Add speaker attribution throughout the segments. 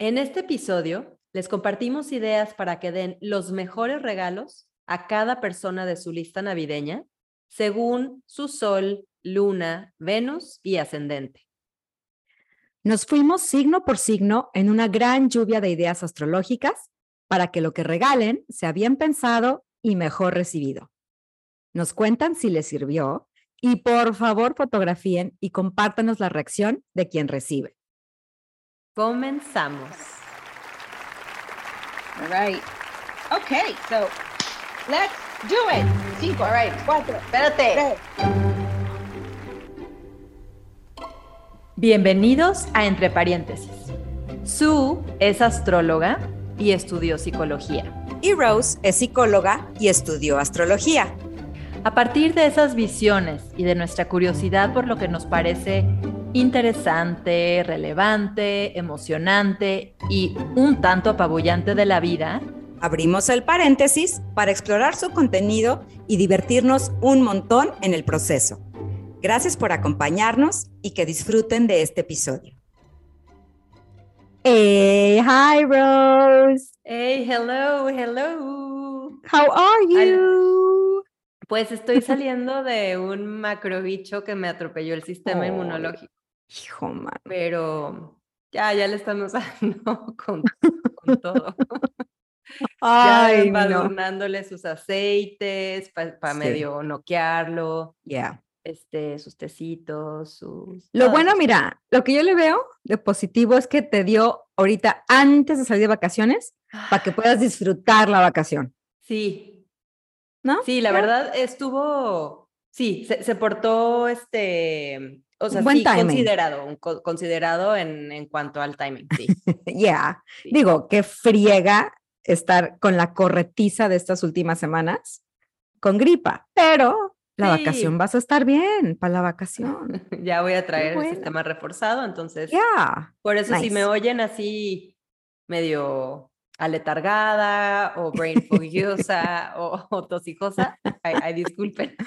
Speaker 1: En este episodio les compartimos ideas para que den los mejores regalos a cada persona de su lista navideña según su sol, luna, Venus y ascendente.
Speaker 2: Nos fuimos signo por signo en una gran lluvia de ideas astrológicas para que lo que regalen sea bien pensado y mejor recibido. Nos cuentan si les sirvió y por favor fotografíen y compártanos la reacción de quien recibe.
Speaker 1: Comenzamos.
Speaker 3: All right. Okay, so let's do it. Cinco, all right, cuatro,
Speaker 1: Espérate.
Speaker 3: tres.
Speaker 1: Bienvenidos a Entre Paréntesis. Sue es astróloga y estudió psicología.
Speaker 4: Y Rose es psicóloga y estudió astrología.
Speaker 1: A partir de esas visiones y de nuestra curiosidad por lo que nos parece interesante, relevante, emocionante y un tanto apabullante de la vida,
Speaker 4: Abrimos el paréntesis para explorar su contenido y divertirnos un montón en el proceso. Gracias por acompañarnos y que disfruten de este episodio.
Speaker 2: Hey, hi Rose.
Speaker 1: hey, hello, hello.
Speaker 2: How are you?
Speaker 1: Pues estoy saliendo de un macrobicho que me atropelló el sistema inmunológico,
Speaker 2: Hijo, man.
Speaker 1: pero ya, ya le estamos dando con, con todo.
Speaker 2: Ay,
Speaker 1: ya
Speaker 2: no.
Speaker 1: sus aceites para
Speaker 2: Sí.
Speaker 1: medio noquearlo,
Speaker 2: Yeah.
Speaker 1: este, sus tecitos, sus...
Speaker 2: Lo bueno, mira, lo que yo le veo de positivo es que te dio ahorita antes de salir de vacaciones para que puedas disfrutar la vacación,
Speaker 1: Sí,
Speaker 2: ¿no?
Speaker 1: sí, la
Speaker 2: Ya.
Speaker 1: verdad estuvo, sí, se, se portó, este, o sea,
Speaker 2: Buen
Speaker 1: sí,
Speaker 2: timing.
Speaker 1: considerado, considerado en, en cuanto al timing, sí.
Speaker 2: Yeah.
Speaker 1: sí.
Speaker 2: Digo, qué friega estar con la corretiza de estas últimas semanas con gripa, pero la
Speaker 1: Sí.
Speaker 2: vacación vas a estar bien para la vacación.
Speaker 1: ya voy a traer
Speaker 2: bueno.
Speaker 1: el sistema reforzado, entonces,
Speaker 2: Yeah.
Speaker 1: por eso si me oyen así medio aletargada o brain fogiosa o, o tosijosa, ay, ay, disculpen.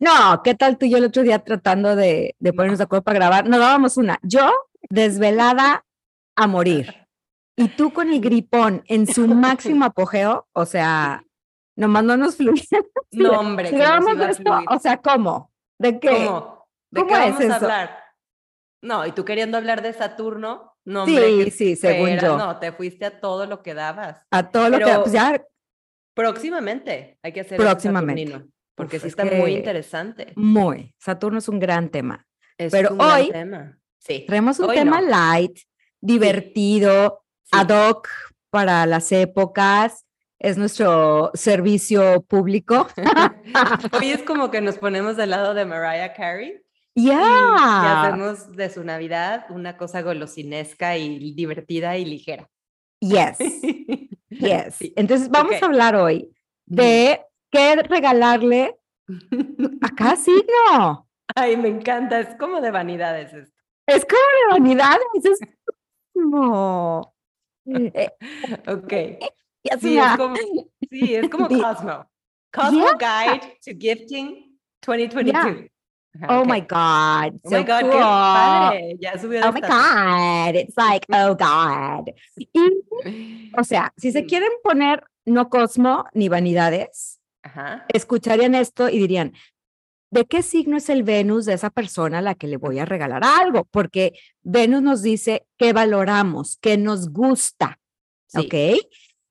Speaker 2: No, ¿qué tal tú y yo el otro día tratando de, de ponernos de acuerdo para grabar? Nos dábamos una. Yo, desvelada a morir. Y tú con el gripón en su máximo apogeo, o sea, nomás no nos fluía.
Speaker 1: No, hombre,
Speaker 2: Si grabamos esto, o sea, ¿cómo? ¿De qué?
Speaker 1: ¿Cómo? ¿De
Speaker 2: ¿Cómo
Speaker 1: qué
Speaker 2: es
Speaker 1: vamos a
Speaker 2: eso?
Speaker 1: hablar? No, y tú queriendo hablar de Saturno, no,
Speaker 2: Sí,
Speaker 1: hombre, que
Speaker 2: sí, según yo.
Speaker 1: No, te fuiste a todo lo que dabas.
Speaker 2: A todo lo que,
Speaker 1: Pero-
Speaker 2: pues ya,
Speaker 1: Próximamente hay que hacer
Speaker 2: Próximamente.
Speaker 1: Saturnino, porque
Speaker 2: Uf,
Speaker 1: sí
Speaker 2: es
Speaker 1: está muy interesante.
Speaker 2: muy. Saturno es un gran tema.
Speaker 1: Es
Speaker 2: pero
Speaker 1: un gran
Speaker 2: hoy
Speaker 1: tema. Sí.
Speaker 2: Traemos un
Speaker 1: Hoy
Speaker 2: tema
Speaker 1: no.
Speaker 2: light, divertido,
Speaker 1: sí.
Speaker 2: ad hoc para las épocas. Es nuestro servicio público.
Speaker 1: Hoy es como que nos ponemos del lado de Mariah Carey
Speaker 2: Ya.
Speaker 1: y, hacemos de su Navidad una cosa golosinesca y divertida y ligera.
Speaker 2: Yes, yes.
Speaker 1: Sí.
Speaker 2: Entonces vamos
Speaker 1: Ok.
Speaker 2: a hablar hoy de qué regalarle a cada signo.
Speaker 1: Ay, me encanta, es como de vanidades esto.
Speaker 2: Es como de vanidades. Es como. Eh,
Speaker 1: Ok.
Speaker 2: es
Speaker 1: Sí, es como, sí, es como
Speaker 2: Di-
Speaker 1: Cosmo. Cosmo Guide to Gifting 2022.
Speaker 2: Oh
Speaker 1: ok.
Speaker 2: my God.
Speaker 1: Oh
Speaker 2: so
Speaker 1: my God, qué
Speaker 2: cool.
Speaker 1: padre. Ya subió de
Speaker 2: Oh my. God. It's like, oh God. Y, o sea, si se quieren poner no Cosmo ni vanidades,
Speaker 1: Ajá.
Speaker 2: escucharían esto y dirían, ¿de qué signo es el Venus de esa persona a la que le voy a regalar algo? Porque Venus nos dice qué valoramos, qué nos gusta,
Speaker 1: Sí,
Speaker 2: ¿ok?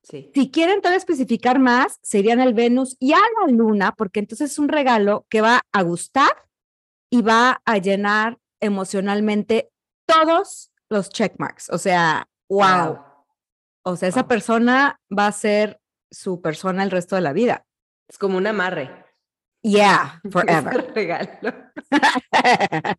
Speaker 1: sí.
Speaker 2: Si quieren todavía especificar más, serían el Venus y a la Luna, porque entonces es un regalo que va a gustar y va a llenar emocionalmente todos los checkmarks. O sea, wow. O sea, esa
Speaker 1: Wow.
Speaker 2: persona va a ser su persona el resto de la vida.
Speaker 1: Es como un amarre.
Speaker 2: Yeah, forever.
Speaker 1: regalo.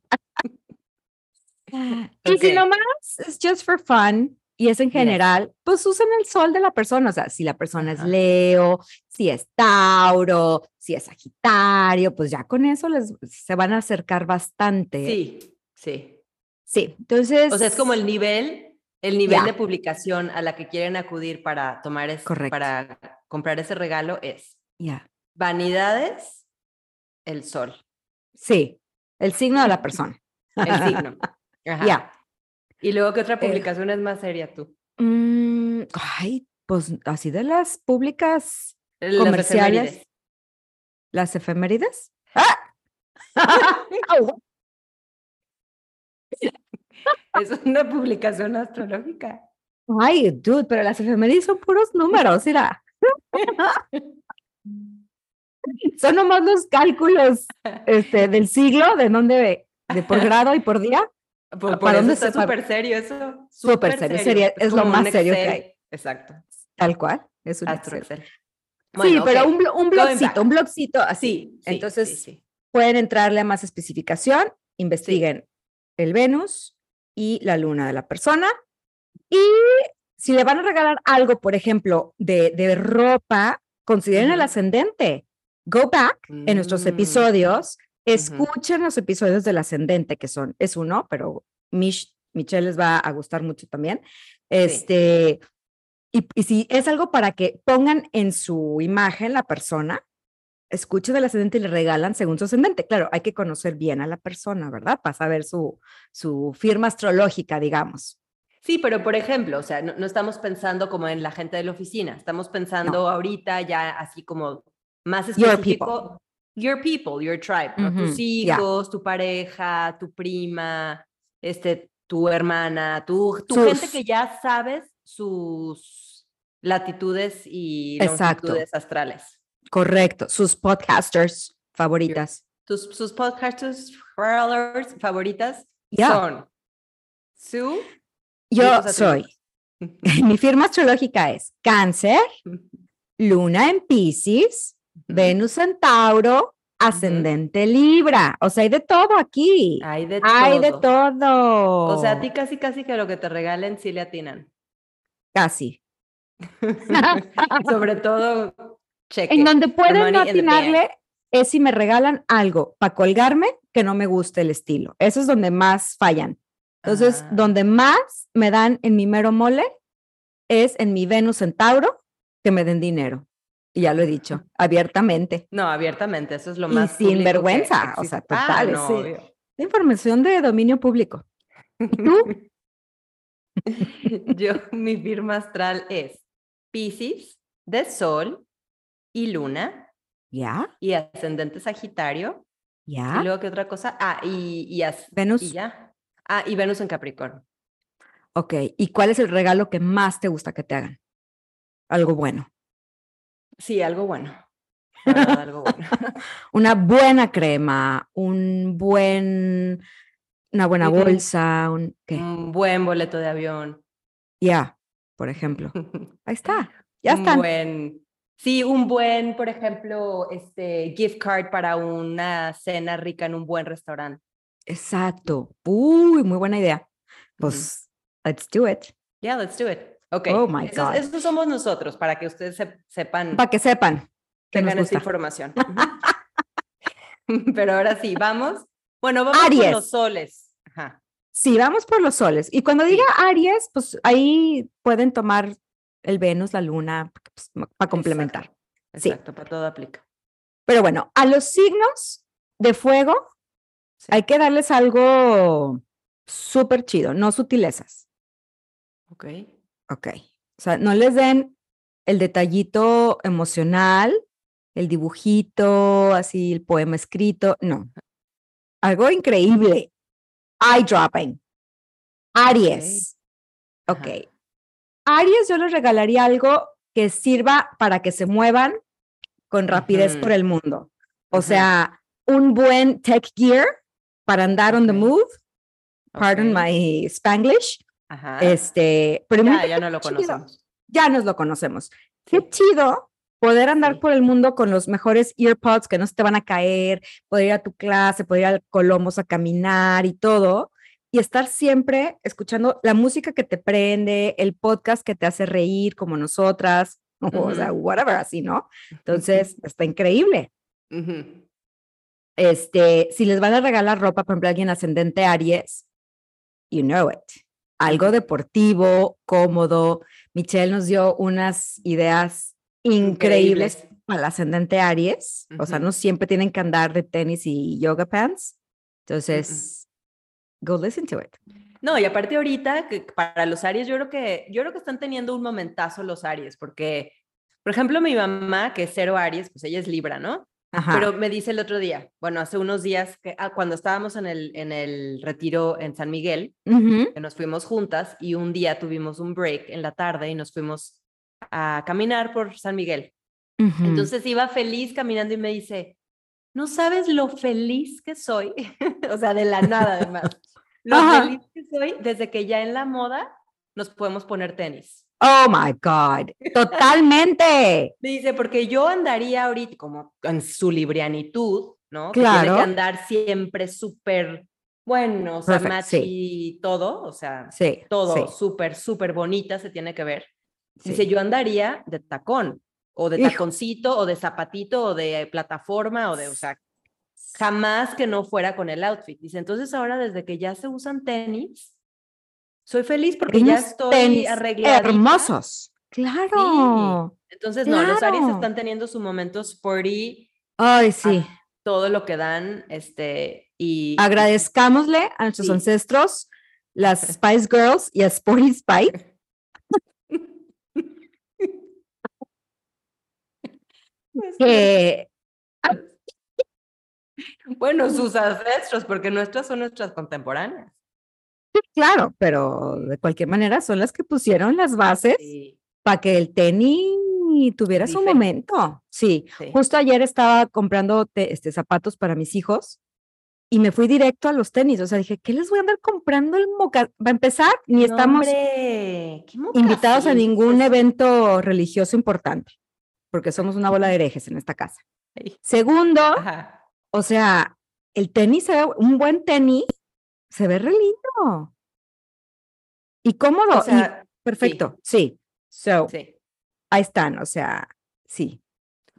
Speaker 2: Y si
Speaker 1: Ok.
Speaker 2: nomás es just for fun y es en
Speaker 1: Yes.
Speaker 2: general, pues usen el sol de la persona. O sea, si la persona es. Leo, si es Tauro, si es Sagitario, pues ya con eso les se van a acercar bastante.
Speaker 1: Sí, sí.
Speaker 2: Sí, entonces.
Speaker 1: O sea, es como el nivel, el nivel de publicación a la que quieren acudir para tomar es,
Speaker 2: Correcto.
Speaker 1: para comprar ese regalo es
Speaker 2: Ya,
Speaker 1: vanidades, el sol,
Speaker 2: Sí, el signo de la persona.
Speaker 1: el signo.
Speaker 2: Ya.
Speaker 1: ¿Y luego qué otra
Speaker 2: Eh.
Speaker 1: publicación es más seria tú?
Speaker 2: Mm, ay, pues así de las públicas,
Speaker 1: Las
Speaker 2: Comerciales.
Speaker 1: efemérides.
Speaker 2: las efemérides. ¡Ah!
Speaker 1: Es una publicación astrológica.
Speaker 2: Ay, dude, pero las efemérides son puros números, mira. Son nomás los cálculos este, del siglo, de dónde, de por grado y por día.
Speaker 1: Por, por
Speaker 2: ¿Para dónde
Speaker 1: está súper serio eso.
Speaker 2: Súper serio, sería- es lo más serio que hay.
Speaker 1: Exacto.
Speaker 2: Tal cual. Es un
Speaker 1: Astro
Speaker 2: Excel.
Speaker 1: Excel.
Speaker 2: sí,
Speaker 1: Bueno,
Speaker 2: pero
Speaker 1: ok.
Speaker 2: un, un blogcito, un blogcito así.
Speaker 1: Sí, sí,
Speaker 2: Entonces,
Speaker 1: sí, sí.
Speaker 2: Pueden entrarle a más especificación, investiguen el Venus y la luna de la persona. Y si le van a regalar algo, por ejemplo, de, de ropa, consideren el ascendente. Go back en nuestros
Speaker 1: Mm,
Speaker 2: episodios, escuchen los episodios del ascendente, que son, es uno, pero Mich- Michelle les va a gustar mucho también. Este, y, y si es algo para que pongan en su imagen la persona, escuchen el ascendente y le regalan según su ascendente. Claro, hay que conocer bien a la persona, ¿verdad? Para saber su, su firma astrológica, digamos.
Speaker 1: Sí, pero por ejemplo, o sea, no, no estamos pensando como en la gente de la oficina, estamos pensando ahorita ya así como más específico. Your people, your tribe, tus hijos, tu pareja, tu prima, este, tu hermana, tu, tu
Speaker 2: Sus-
Speaker 1: gente que ya sabes sus latitudes y
Speaker 2: Exacto.
Speaker 1: longitudes astrales.
Speaker 2: Correcto. Sus podcasters favoritas.
Speaker 1: Tus, sus podcasters favoritas
Speaker 2: Ya.
Speaker 1: son Sue.
Speaker 2: Yo soy. Mi firma astrológica es Cáncer, Luna en Pisces, Venus en Tauro, ascendente Libra. O sea, hay de todo aquí.
Speaker 1: Hay de
Speaker 2: Hay de
Speaker 1: todo. O sea, a ti casi casi que lo que te regalen sí le atinan.
Speaker 2: Casi.
Speaker 1: Sobre todo, cheque.
Speaker 2: En donde pueden no atinarle es si me regalan algo para colgarme que no me guste el estilo. Eso es donde más fallan. Entonces,
Speaker 1: Ah.
Speaker 2: donde más me dan en mi mero mole es en mi Venus en Tauro que me den dinero. Y ya lo he dicho abiertamente.
Speaker 1: No, abiertamente, eso es lo
Speaker 2: Y
Speaker 1: más.
Speaker 2: sin
Speaker 1: público que
Speaker 2: vergüenza, o sea,
Speaker 1: Ah,
Speaker 2: total,
Speaker 1: no,
Speaker 2: sí.
Speaker 1: obvio.
Speaker 2: Información de dominio público. ¿Y tú?
Speaker 1: Yo, mi firma astral es Pisces, de Sol y Luna,
Speaker 2: ¿Ya?
Speaker 1: y ascendente Sagitario. Y
Speaker 2: ¿Ya?
Speaker 1: luego, ¿qué otra cosa? Ah, y, y, as-
Speaker 2: Venus.
Speaker 1: y ya. Ah, y Venus en Capricornio.
Speaker 2: Ok. ¿Y cuál es el regalo que más te gusta que te hagan? Algo bueno.
Speaker 1: Sí, algo bueno. Verdad, algo bueno.
Speaker 2: Una buena crema, un buen, una buena bolsa, un, ¿qué?
Speaker 1: Un buen boleto de avión.
Speaker 2: Ya, por ejemplo. Ahí está. Ya
Speaker 1: un buen, sí, un buen, por ejemplo, este gift card para una cena rica en un buen restaurante.
Speaker 2: Exacto. Uy, muy buena idea. Pues, let's do it.
Speaker 1: Yeah, let's do it. Ok.
Speaker 2: Oh my
Speaker 1: Esos,
Speaker 2: God.
Speaker 1: esos somos nosotros, para que ustedes se- sepan,
Speaker 2: Para que sepan que
Speaker 1: tengan esta información. Pero ahora sí, vamos. Bueno, vamos
Speaker 2: Aries.
Speaker 1: con los soles. Ajá.
Speaker 2: Sí, vamos por los soles. Y cuando diga Aries, pues ahí pueden tomar el Venus, la Luna, para complementar. Sí.
Speaker 1: Exacto, para todo aplica.
Speaker 2: Pero bueno, a los signos de fuego
Speaker 1: Sí.
Speaker 2: hay que darles algo súper chido, no sutilezas.
Speaker 1: Ok.
Speaker 2: Ok. O sea, no les den el detallito emocional, el dibujito, así el poema escrito, no. Algo increíble. Eye dropping. Aries. Ok.
Speaker 1: Ajá.
Speaker 2: Aries, yo les regalaría algo que sirva para que se muevan con rapidez por el mundo. O sea, un buen tech gear para andar on the move. Pardon my Spanglish.
Speaker 1: Ajá.
Speaker 2: Este, pero
Speaker 1: ya, no lo
Speaker 2: chido.
Speaker 1: conocemos.
Speaker 2: Ya nos lo conocemos. Qué chido poder andar
Speaker 1: Sí.
Speaker 2: por el mundo con los mejores earpods que no se te van a caer, poder ir a tu clase, poder ir al Colomos a caminar y todo, y estar siempre escuchando la música que te prende, el podcast que te hace reír como nosotras, o sea, whatever, así, ¿no? Entonces, está increíble. Este, si les van a regalar ropa, por ejemplo, alguien ascendente Aries, you know it. Algo deportivo, cómodo. Michelle nos dio unas ideas increíbles,
Speaker 1: Increíbles.
Speaker 2: para el ascendente Aries. O sea, no siempre tienen que andar de tenis y yoga pants. Entonces, go listen to it.
Speaker 1: No, y aparte ahorita, que para los Aries, yo creo que, yo creo que están teniendo un momentazo los Aries, porque, por ejemplo, mi mamá, que es cero Aries, pues ella es Libra, ¿no?
Speaker 2: Ajá.
Speaker 1: Pero me dice el otro día, bueno, hace unos días, que ah, cuando estábamos en el, en el retiro en San Miguel, que nos fuimos juntas y un día tuvimos un break en la tarde y nos fuimos a caminar por San Miguel. Entonces iba feliz caminando y me dice, no sabes lo feliz que soy, o sea, de la nada además, lo
Speaker 2: Ajá.
Speaker 1: feliz que soy desde que ya en la moda nos podemos poner tenis.
Speaker 2: Oh my God. Totalmente.
Speaker 1: Me dice, porque yo andaría ahorita como en su librianitud, ¿no? Que tiene
Speaker 2: Claro.
Speaker 1: que andar siempre súper bueno, o sea,
Speaker 2: Perfect,
Speaker 1: match
Speaker 2: sí.
Speaker 1: y todo, o sea,
Speaker 2: Sí.
Speaker 1: todo
Speaker 2: sí,
Speaker 1: súper, súper bonita se tiene que ver.
Speaker 2: sí.
Speaker 1: Dice, yo andaría de tacón, o de
Speaker 2: Hijo.
Speaker 1: taconcito, o de zapatito, o de plataforma, o de, o sea, jamás que no fuera con el outfit. Dice, entonces ahora desde que ya se usan tenis, soy feliz porque ya estoy arreglada.
Speaker 2: Hermosos. Claro.
Speaker 1: Entonces, no, los Aries están teniendo su momento sporty,
Speaker 2: Ay, sí.
Speaker 1: todo lo que dan, este, y...
Speaker 2: Agradezcámosle a nuestros
Speaker 1: Sí.
Speaker 2: ancestros, las Spice Girls y a Sporty Spice, que
Speaker 1: Bueno, sus ancestros, porque nuestras son nuestras contemporáneas.
Speaker 2: Claro, pero de cualquier manera son las que pusieron las bases
Speaker 1: Sí,
Speaker 2: para que el tenis tuviera su momento. Sí,
Speaker 1: sí.
Speaker 2: justo ayer estaba comprando te- este, zapatos para mis hijos y me fui directo a los tenis. O sea, dije, ¿qué les voy a andar comprando el moca? Va a empezar, ni
Speaker 1: No,
Speaker 2: estamos
Speaker 1: hombre,
Speaker 2: invitados a ningún evento religioso importante, porque somos una bola de herejes en esta casa. Segundo,
Speaker 1: Ajá.
Speaker 2: o sea, el tenis, un buen tenis, se ve re lindo. Y cómodo,
Speaker 1: O sea,
Speaker 2: y perfecto, sí. So,
Speaker 1: sí.
Speaker 2: ahí están, o sea, sí.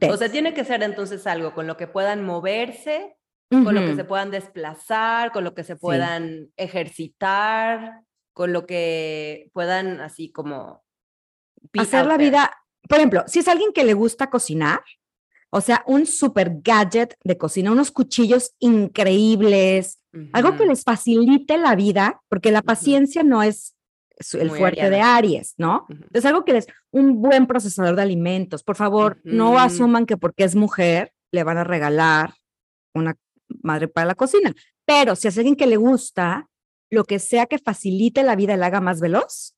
Speaker 1: O sea, tiene que ser entonces algo con lo que puedan moverse, con lo que se puedan desplazar, con lo que se puedan ejercitar, con lo que puedan así como
Speaker 2: hacer la vida, por ejemplo, si es alguien que le gusta cocinar, o sea, un super gadget de cocina, unos cuchillos increíbles, algo que les facilite la vida, porque la paciencia no es el
Speaker 1: Muy
Speaker 2: fuerte de. Aries, ¿no? Entonces, algo que les, un buen procesador de alimentos, por favor, no asuman que porque es mujer le van a regalar una madre para la cocina, pero si es alguien que le gusta, lo que sea que facilite la vida y la haga más veloz,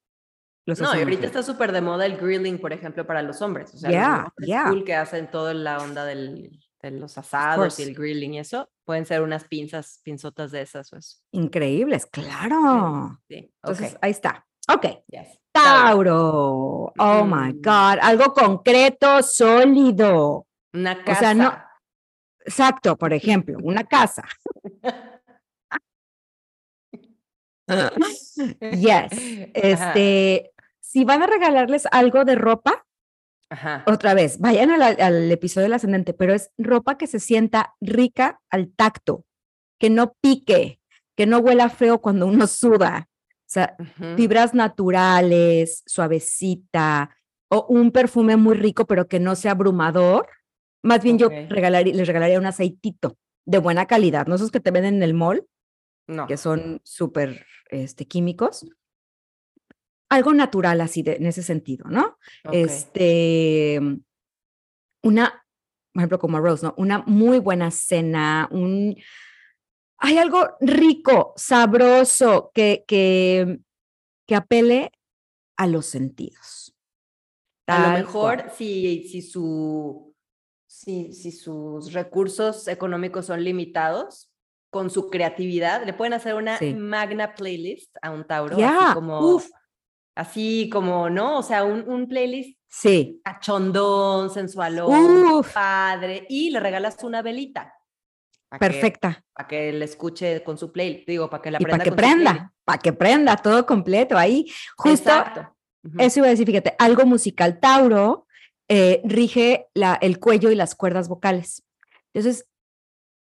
Speaker 2: los
Speaker 1: No, y ahorita está súper de moda el grilling, por ejemplo, para los hombres. O sea,
Speaker 2: Yeah,
Speaker 1: los hombres
Speaker 2: yeah.
Speaker 1: cool que hacen toda la onda del, de los asados y el grilling y eso, pueden ser unas pinzas, pinzotas de esas o eso.
Speaker 2: Increíbles, claro.
Speaker 1: Sí,
Speaker 2: Entonces,
Speaker 1: ok,
Speaker 2: ahí está. Ok.
Speaker 1: yes.
Speaker 2: Tauro. Oh my. God. Algo concreto, sólido.
Speaker 1: Una
Speaker 2: O
Speaker 1: casa.
Speaker 2: sea, no- Exacto, por ejemplo, una casa. Yes. Este, si van a regalarles algo de ropa,
Speaker 1: Ajá.
Speaker 2: otra vez, vayan al, al episodio del ascendente, pero es ropa que se sienta rica al tacto, que no pique, que no huela feo cuando uno suda. O sea, fibras naturales, suavecita, o un perfume muy rico, pero que no sea abrumador. Más bien yo regalaría, les regalaría un aceitito de buena calidad, no esos que te venden en el mall,
Speaker 1: No.
Speaker 2: que son súper este, químicos. Algo natural así de, en ese sentido, ¿no? Este, una, por ejemplo, como Rose, ¿no? Una muy buena cena, un, hay algo rico, sabroso, que, que, que apele a los sentidos.
Speaker 1: A lo mejor
Speaker 2: cual.
Speaker 1: si, si, su, si, si sus recursos económicos son limitados, con su creatividad, le pueden hacer una
Speaker 2: Sí.
Speaker 1: magna playlist a un Tauro,
Speaker 2: Ya,
Speaker 1: así como,
Speaker 2: uf.
Speaker 1: Así como, ¿no? O sea, un, un playlist
Speaker 2: Sí,
Speaker 1: cachondón, sensualón,
Speaker 2: Uf.
Speaker 1: padre, y le regalas una velita. pa'
Speaker 2: perfecta.
Speaker 1: Para que le escuche con su playlist, digo, para que la prenda
Speaker 2: para que prenda, para que prenda todo completo ahí. Justo
Speaker 1: Exacto.
Speaker 2: Eso iba a decir, fíjate, algo musical. Tauro eh, rige la, el cuello y las cuerdas vocales. Entonces,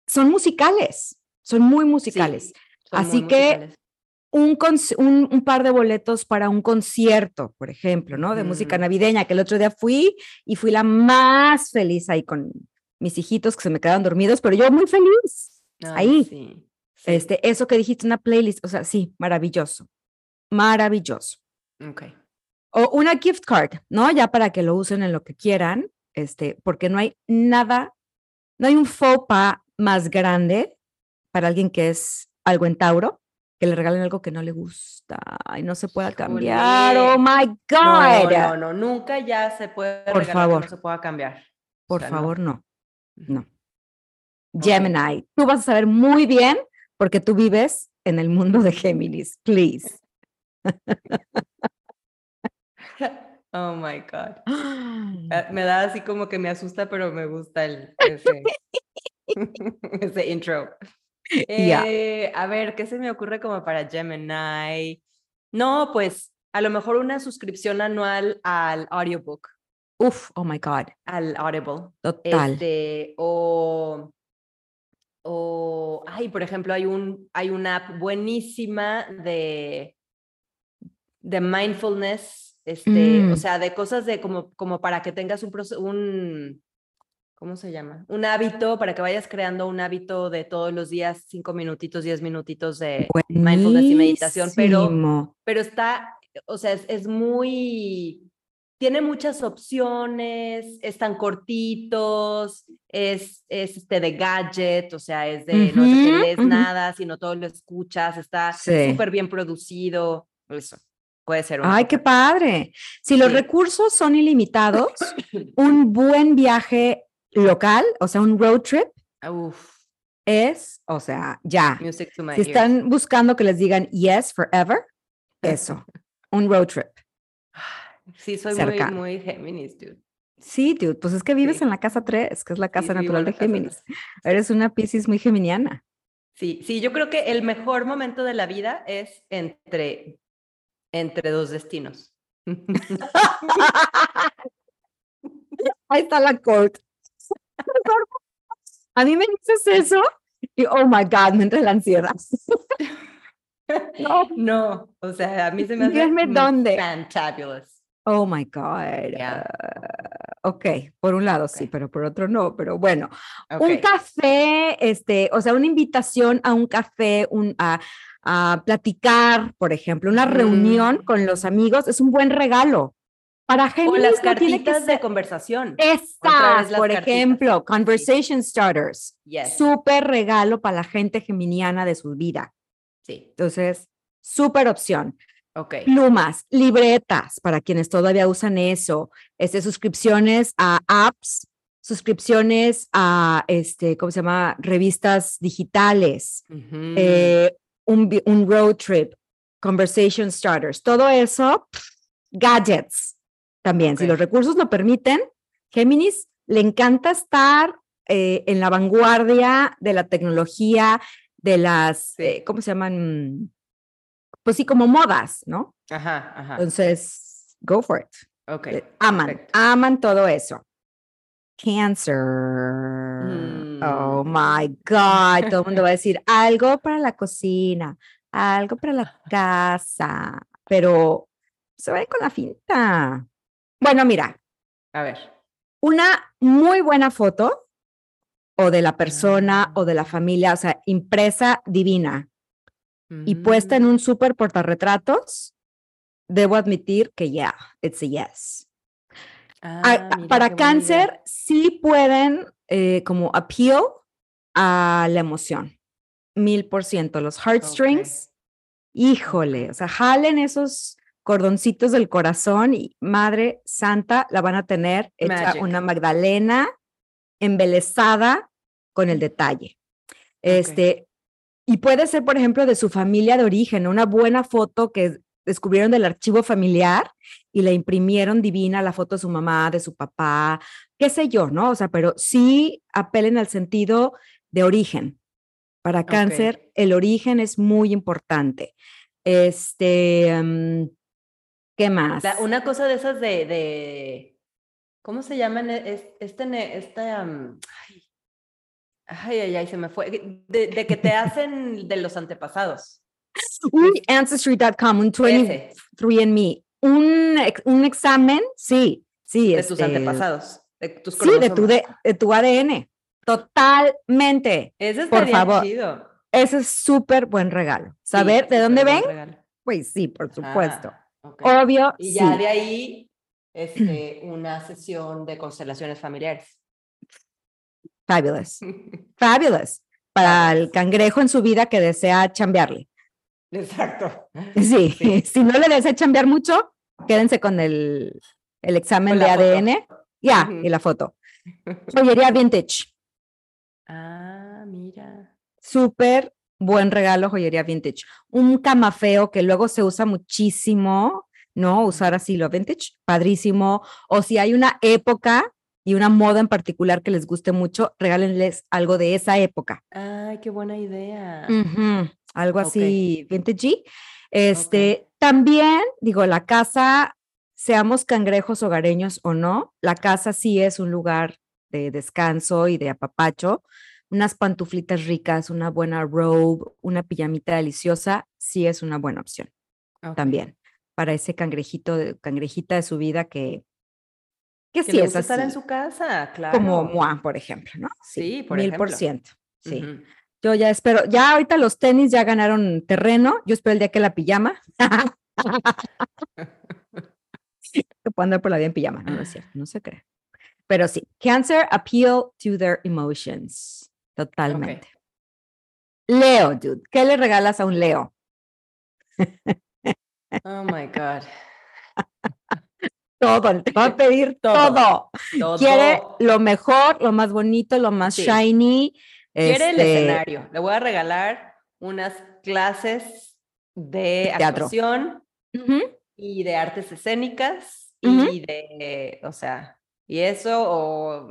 Speaker 2: son musicales, son muy musicales.
Speaker 1: Son muy
Speaker 2: así que-
Speaker 1: musicales.
Speaker 2: Un, un, un par de boletos para un concierto, por ejemplo, ¿no? De música
Speaker 1: Ujú.
Speaker 2: navideña, que el otro día fui y fui la más feliz ahí con mis hijitos que se me quedaban dormidos, pero yo muy feliz. Ahí.
Speaker 1: sí.
Speaker 2: Este, eso que dijiste, una playlist, o sea, sí, maravilloso, maravilloso.
Speaker 1: Ok.
Speaker 2: O una gift card, ¿no? Ya para que lo usen en lo que quieran, este, porque no hay nada, no hay un faux pas más grande para alguien que es algo en Tauro, que le regalen algo que no le gusta y no se pueda cambiar. Oh my God.
Speaker 1: No, no, no, nunca ya se puede
Speaker 2: Por
Speaker 1: regalar que
Speaker 2: favor.
Speaker 1: no se pueda cambiar. O
Speaker 2: Por
Speaker 1: sea,
Speaker 2: favor, no. no. Gemini, tú vas a saber muy bien porque tú vives en el mundo de Géminis, please.
Speaker 1: Oh my God. Ah, Me da así como que me asusta, pero me gusta el, ese, ese intro. Eh, A ver, ¿qué se me ocurre como para Gemini? No, pues a lo mejor una suscripción anual al audiobook,
Speaker 2: Uf, oh my God,
Speaker 1: al Audible.
Speaker 2: total.
Speaker 1: Este, o, o, ay, por ejemplo, hay un, hay una app buenísima de, de mindfulness, este,
Speaker 2: Mm.
Speaker 1: o sea, de cosas de como, como para que tengas un, un, ¿cómo se llama? Un hábito, para que vayas creando un hábito de todos los días, cinco minutitos, diez minutitos de mindfulness y meditación, pero, pero está, o sea, es, es muy, tiene muchas opciones, están cortitos, es, es este de gadget, o sea, es de, no de que
Speaker 2: Ujú,
Speaker 1: lees nada, sino todo lo escuchas, está
Speaker 2: Sí.
Speaker 1: súper bien producido, eso, puede ser
Speaker 2: Ay, qué padre. Si los recursos son ilimitados, un buen viaje local, o sea, un road trip,
Speaker 1: Uf,
Speaker 2: es, o sea, ya.
Speaker 1: music to my
Speaker 2: Si
Speaker 1: ears.
Speaker 2: están buscando que les digan yes forever, eso, un road trip.
Speaker 1: Sí, soy muy, muy Géminis, dude.
Speaker 2: Sí, dude, pues es que vives
Speaker 1: Sí.
Speaker 2: en la casa 3, que es la casa
Speaker 1: Sí,
Speaker 2: natural de Géminis. Eres una Piscis muy geminiana.
Speaker 1: Sí, sí, yo creo que el mejor momento de la vida es entre, entre dos destinos.
Speaker 2: Ahí está la quote. A mí me dices eso y oh my God, me entra la ansiedad. No.
Speaker 1: No, o sea, a mí se me hace
Speaker 2: Díganme dónde.
Speaker 1: fantabulous.
Speaker 2: Oh my God.
Speaker 1: Ya.
Speaker 2: Ah, ok, por un lado sí, pero por otro no. Pero bueno, un café, este, o sea, una invitación a un café, un, a, a platicar, por ejemplo, una reunión
Speaker 1: Mm.
Speaker 2: con los amigos es un buen regalo. Para
Speaker 1: O
Speaker 2: Géminis
Speaker 1: las
Speaker 2: no tiene que
Speaker 1: cartitas de conversación.
Speaker 2: Estas,
Speaker 1: las
Speaker 2: por
Speaker 1: cartitas.
Speaker 2: ejemplo, conversation starters.
Speaker 1: Yes.
Speaker 2: Súper regalo para la gente geminiana de su vida.
Speaker 1: Sí,
Speaker 2: Entonces, súper opción.
Speaker 1: ok.
Speaker 2: Plumas, libretas, para quienes todavía usan eso. Este, suscripciones a apps, suscripciones a, este, ¿cómo se llama? Revistas digitales, eh, un, road trip, conversation starters, todo eso, pff, gadgets también. Si los recursos lo permiten, Géminis le encanta estar eh, en la vanguardia de la tecnología, de las, eh, ¿cómo se llaman? Pues sí, como modas, ¿no?
Speaker 1: Ajá, ajá.
Speaker 2: Entonces, go for it.
Speaker 1: Ok.
Speaker 2: Eh, Aman,
Speaker 1: perfecto.
Speaker 2: aman todo eso. Cancer. Oh
Speaker 1: Mm.
Speaker 2: my God. Todo el mundo va a decir algo para la cocina, algo para la casa, pero se va con la finta. Bueno, mira,
Speaker 1: A ver.
Speaker 2: una muy buena foto o de la persona
Speaker 1: Ah.
Speaker 2: o de la familia, o sea, impresa divina y puesta en
Speaker 1: Mm,
Speaker 2: un súper portarretratos, debo admitir que ya, it's a yes.
Speaker 1: ah,
Speaker 2: A- para cáncer sí pueden eh, como appeal a la emoción, mil por ciento. Los heartstrings, híjole, o sea, jalen esos cordoncitos del corazón y madre santa la van a tener hecha
Speaker 1: Magic.
Speaker 2: una Magdalena embelesada con el detalle. Este, y puede ser, por ejemplo, de su familia de origen, una buena foto que descubrieron del archivo familiar y la imprimieron divina, la foto de su mamá, de su papá, qué sé yo, ¿no? O sea, pero sí apelen al sentido de origen. Para cáncer, el origen es muy importante. Este, mm, ¿qué más?
Speaker 1: La- una cosa de esas de, de ¿cómo se llaman? Es- Este, este, ay, ay, ay, ay, se me fue, de, de que te hacen de los antepasados.
Speaker 2: Uy, Ancestry.com, un
Speaker 1: Ese,
Speaker 2: 23andMe, un, un examen, sí, sí.
Speaker 1: de tus
Speaker 2: este,
Speaker 1: antepasados, de tus
Speaker 2: Sí, de tu, de, de tu ADN. Totalmente.
Speaker 1: Ese
Speaker 2: por favor.
Speaker 1: chido.
Speaker 2: Ese es súper buen regalo. Saber de dónde ven, pues sí, por supuesto.
Speaker 1: Ah,
Speaker 2: Obvio.
Speaker 1: Y ya
Speaker 2: sí.
Speaker 1: de ahí, este, una sesión de constelaciones familiares.
Speaker 2: Fabulous. Fabulous. Para el cangrejo en su vida que desea chambearle.
Speaker 1: Exacto.
Speaker 2: Sí,
Speaker 1: Sí.
Speaker 2: si no le desea chambear mucho, quédense con el, el examen
Speaker 1: Con
Speaker 2: de. ADN. Ya, y la foto. Joyería vintage.
Speaker 1: Ah, mira.
Speaker 2: Súper buen regalo, joyería vintage. Un camafeo que luego se usa muchísimo, ¿no? Usar así lo vintage, padrísimo. O si hay una época y una moda en particular que les guste mucho, regálenles algo de esa época.
Speaker 1: Ay, qué buena idea.
Speaker 2: Algo así vintage. Este, también, digo, la casa, seamos cangrejos hogareños o no, la casa sí es un lugar de descanso y de apapacho. Unas pantuflitas ricas, una buena robe, una pijamita deliciosa, sí es una buena opción también para ese cangrejito, de- cangrejita de su vida que, que
Speaker 1: Que
Speaker 2: sí
Speaker 1: le
Speaker 2: es
Speaker 1: gusta estar en su casa, claro.
Speaker 2: como moi, por ejemplo, ¿no?
Speaker 1: Sí, por
Speaker 2: mil por ciento, sí. Yo ya espero, ya ahorita los tenis ya ganaron terreno. Yo espero el día que la pijama. que puedo andar por la vida en pijama. No, no es cierto, no se cree. Pero sí, Cancer appeal to their emotions. Totalmente. Leo, dude, ¿qué le regalas a un Leo?
Speaker 1: Oh my God.
Speaker 2: Todo, te va a pedir
Speaker 1: Todo.
Speaker 2: todo.
Speaker 1: Todo.
Speaker 2: Quiere lo mejor, lo más bonito, lo más
Speaker 1: Sí.
Speaker 2: shiny.
Speaker 1: Quiere el
Speaker 2: este,
Speaker 1: escenario. Le voy a regalar unas clases de
Speaker 2: teatro.
Speaker 1: actuación y de artes escénicas y de, o sea, y eso o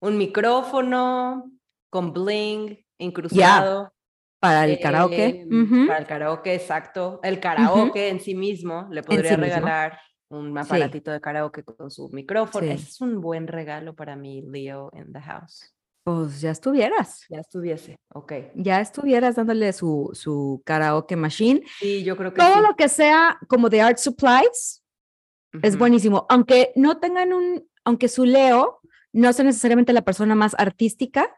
Speaker 1: un micrófono con bling incrustado.
Speaker 2: Para el karaoke.
Speaker 1: eh,
Speaker 2: ujú.
Speaker 1: Para el karaoke, exacto. El karaoke en sí mismo le podría
Speaker 2: sí mismo.
Speaker 1: regalar un aparatito de karaoke con su micrófono.
Speaker 2: Sí.
Speaker 1: Ese es un buen regalo para mí, Leo, in the house.
Speaker 2: Pues ya estuvieras.
Speaker 1: Ya estuviese, ok.
Speaker 2: ya estuvieras dándole su, su karaoke machine.
Speaker 1: Sí, yo creo que
Speaker 2: Todo
Speaker 1: sí.
Speaker 2: lo que sea como de art supplies es
Speaker 1: Ujú.
Speaker 2: buenísimo. Aunque no tengan un, aunque su Leo no sea necesariamente la persona más artística,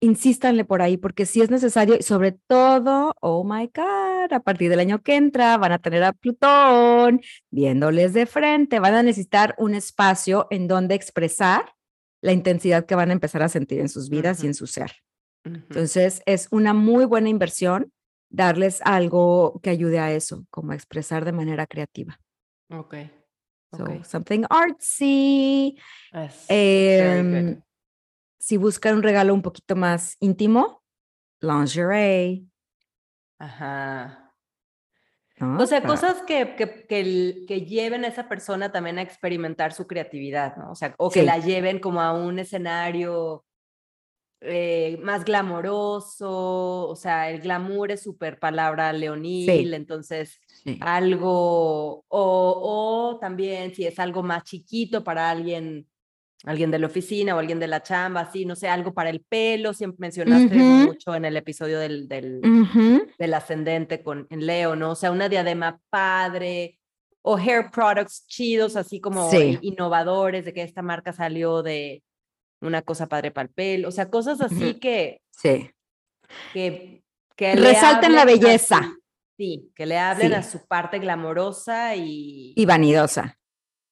Speaker 2: insístanle por ahí, porque sí es necesario, y sobre todo, oh my God, a partir del año que entra van a tener a Plutón viéndoles de frente, van a necesitar un espacio en donde expresar la intensidad que van a empezar a sentir en sus vidas y en su ser. Entonces, es una muy buena inversión darles algo que ayude a eso, como a expresar de manera creativa.
Speaker 1: Ok.
Speaker 2: So,
Speaker 1: ok.
Speaker 2: something artsy.
Speaker 1: That's very good.
Speaker 2: Em, si buscan un regalo un poquito más íntimo, lingerie.
Speaker 1: Ajá.
Speaker 2: ¿no?
Speaker 1: O sea, cosas que, que, que, el- que lleven a esa persona también a experimentar su creatividad, ¿no? O sea, o que
Speaker 2: Sí.
Speaker 1: la lleven como a un escenario eh, más glamoroso, o sea, el glamour es súper palabra leonil, entonces
Speaker 2: Sí.
Speaker 1: algo, o, o también si es algo más chiquito para alguien, alguien de la oficina o alguien de la chamba, así, no sé, algo para el pelo, siempre mencionaste mucho en el episodio del, del, ascendente con en Leo, ¿no? O sea, una diadema padre o hair products chidos, así como
Speaker 2: Sí.
Speaker 1: innovadores, de que esta marca salió de una cosa padre para el pelo, o sea, cosas así que,
Speaker 2: Sí.
Speaker 1: que, que
Speaker 2: Resalten la belleza.
Speaker 1: sí, que le hablen a su parte glamorosa y,
Speaker 2: Y vanidosa.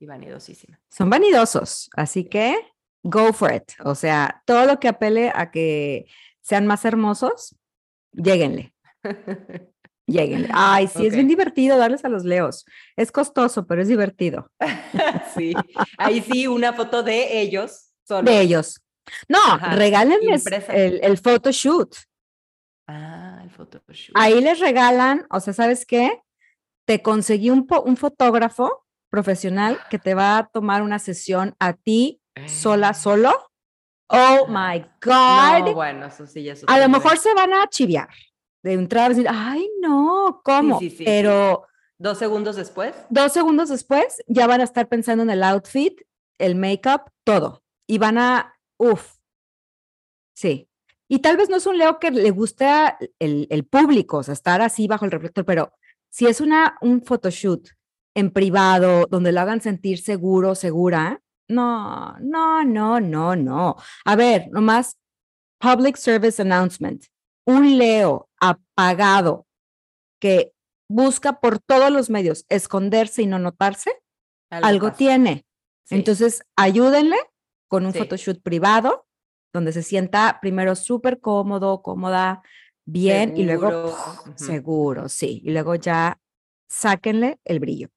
Speaker 1: Y vanidosísima.
Speaker 2: Son vanidosos, así que go for it. O sea, todo lo que apele a que sean más hermosos, lléguenle. Lléguenle. Ay, sí, es bien divertido darles a los leos. Es costoso, pero es divertido.
Speaker 1: sí, ahí sí, una foto de ellos solos.
Speaker 2: De ellos. No,
Speaker 1: Ajá,
Speaker 2: regálenles el, el photoshoot.
Speaker 1: Ah, el photoshoot.
Speaker 2: Ahí les regalan, o sea, ¿sabes qué? Te conseguí un, un fotógrafo profesional que te va a tomar una sesión a ti sola, solo. Oh my God.
Speaker 1: No, bueno, eso sí ya es
Speaker 2: a lo mejor se van a chiviar de entrada, decir, ay, no, ¿cómo?
Speaker 1: sí, sí, sí.
Speaker 2: Pero
Speaker 1: Dos segundos después.
Speaker 2: dos segundos después ya van a estar pensando en el outfit, el make-up, todo. Y van a, uff, sí. Y tal vez no es un Leo que le guste a el, el público, o sea, estar así bajo el reflector, pero si es una, un photoshoot en privado, donde lo hagan sentir seguro, segura, no, no, no, no, no. A ver, nomás, public service announcement. un Leo apagado que busca por todos los medios esconderse y no notarse, algo, tiene.
Speaker 1: Sí.
Speaker 2: Entonces, ayúdenle con un
Speaker 1: Sí.
Speaker 2: photoshoot privado, donde se sienta primero súper cómodo, cómoda, bien, y luego
Speaker 1: seguro,
Speaker 2: sí. Y luego ya sáquenle el brillo.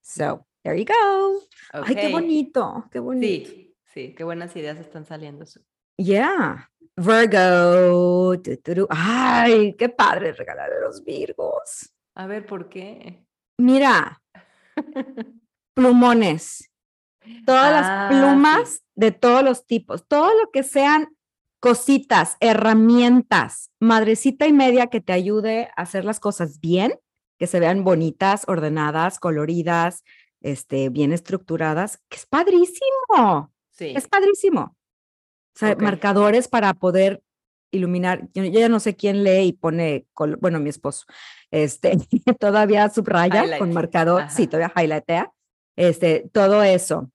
Speaker 2: So, there you go. Ay, qué bonito, qué bonito.
Speaker 1: Sí, sí, qué buenas ideas están saliendo.
Speaker 2: Yeah. Virgo. tu. Ay, qué padre regalar a los Virgos.
Speaker 1: A ver, ¿por qué?
Speaker 2: Mira, plumones. Todas
Speaker 1: Ah,
Speaker 2: las plumas de todos los tipos, todo lo que sean cositas, herramientas, madrecita y media que te ayude a hacer las cosas bien, que se vean bonitas, ordenadas, coloridas, este, bien estructuradas, que es padrísimo.
Speaker 1: Sí.
Speaker 2: Es padrísimo. O sea,
Speaker 1: Ok.
Speaker 2: marcadores para poder iluminar. Yo, yo ya no sé quién lee y pone, col- bueno, mi esposo, este, todavía subraya con
Speaker 1: Highlight.
Speaker 2: marcador, sí,
Speaker 1: Ajá.
Speaker 2: todavía highlightea, este, todo eso.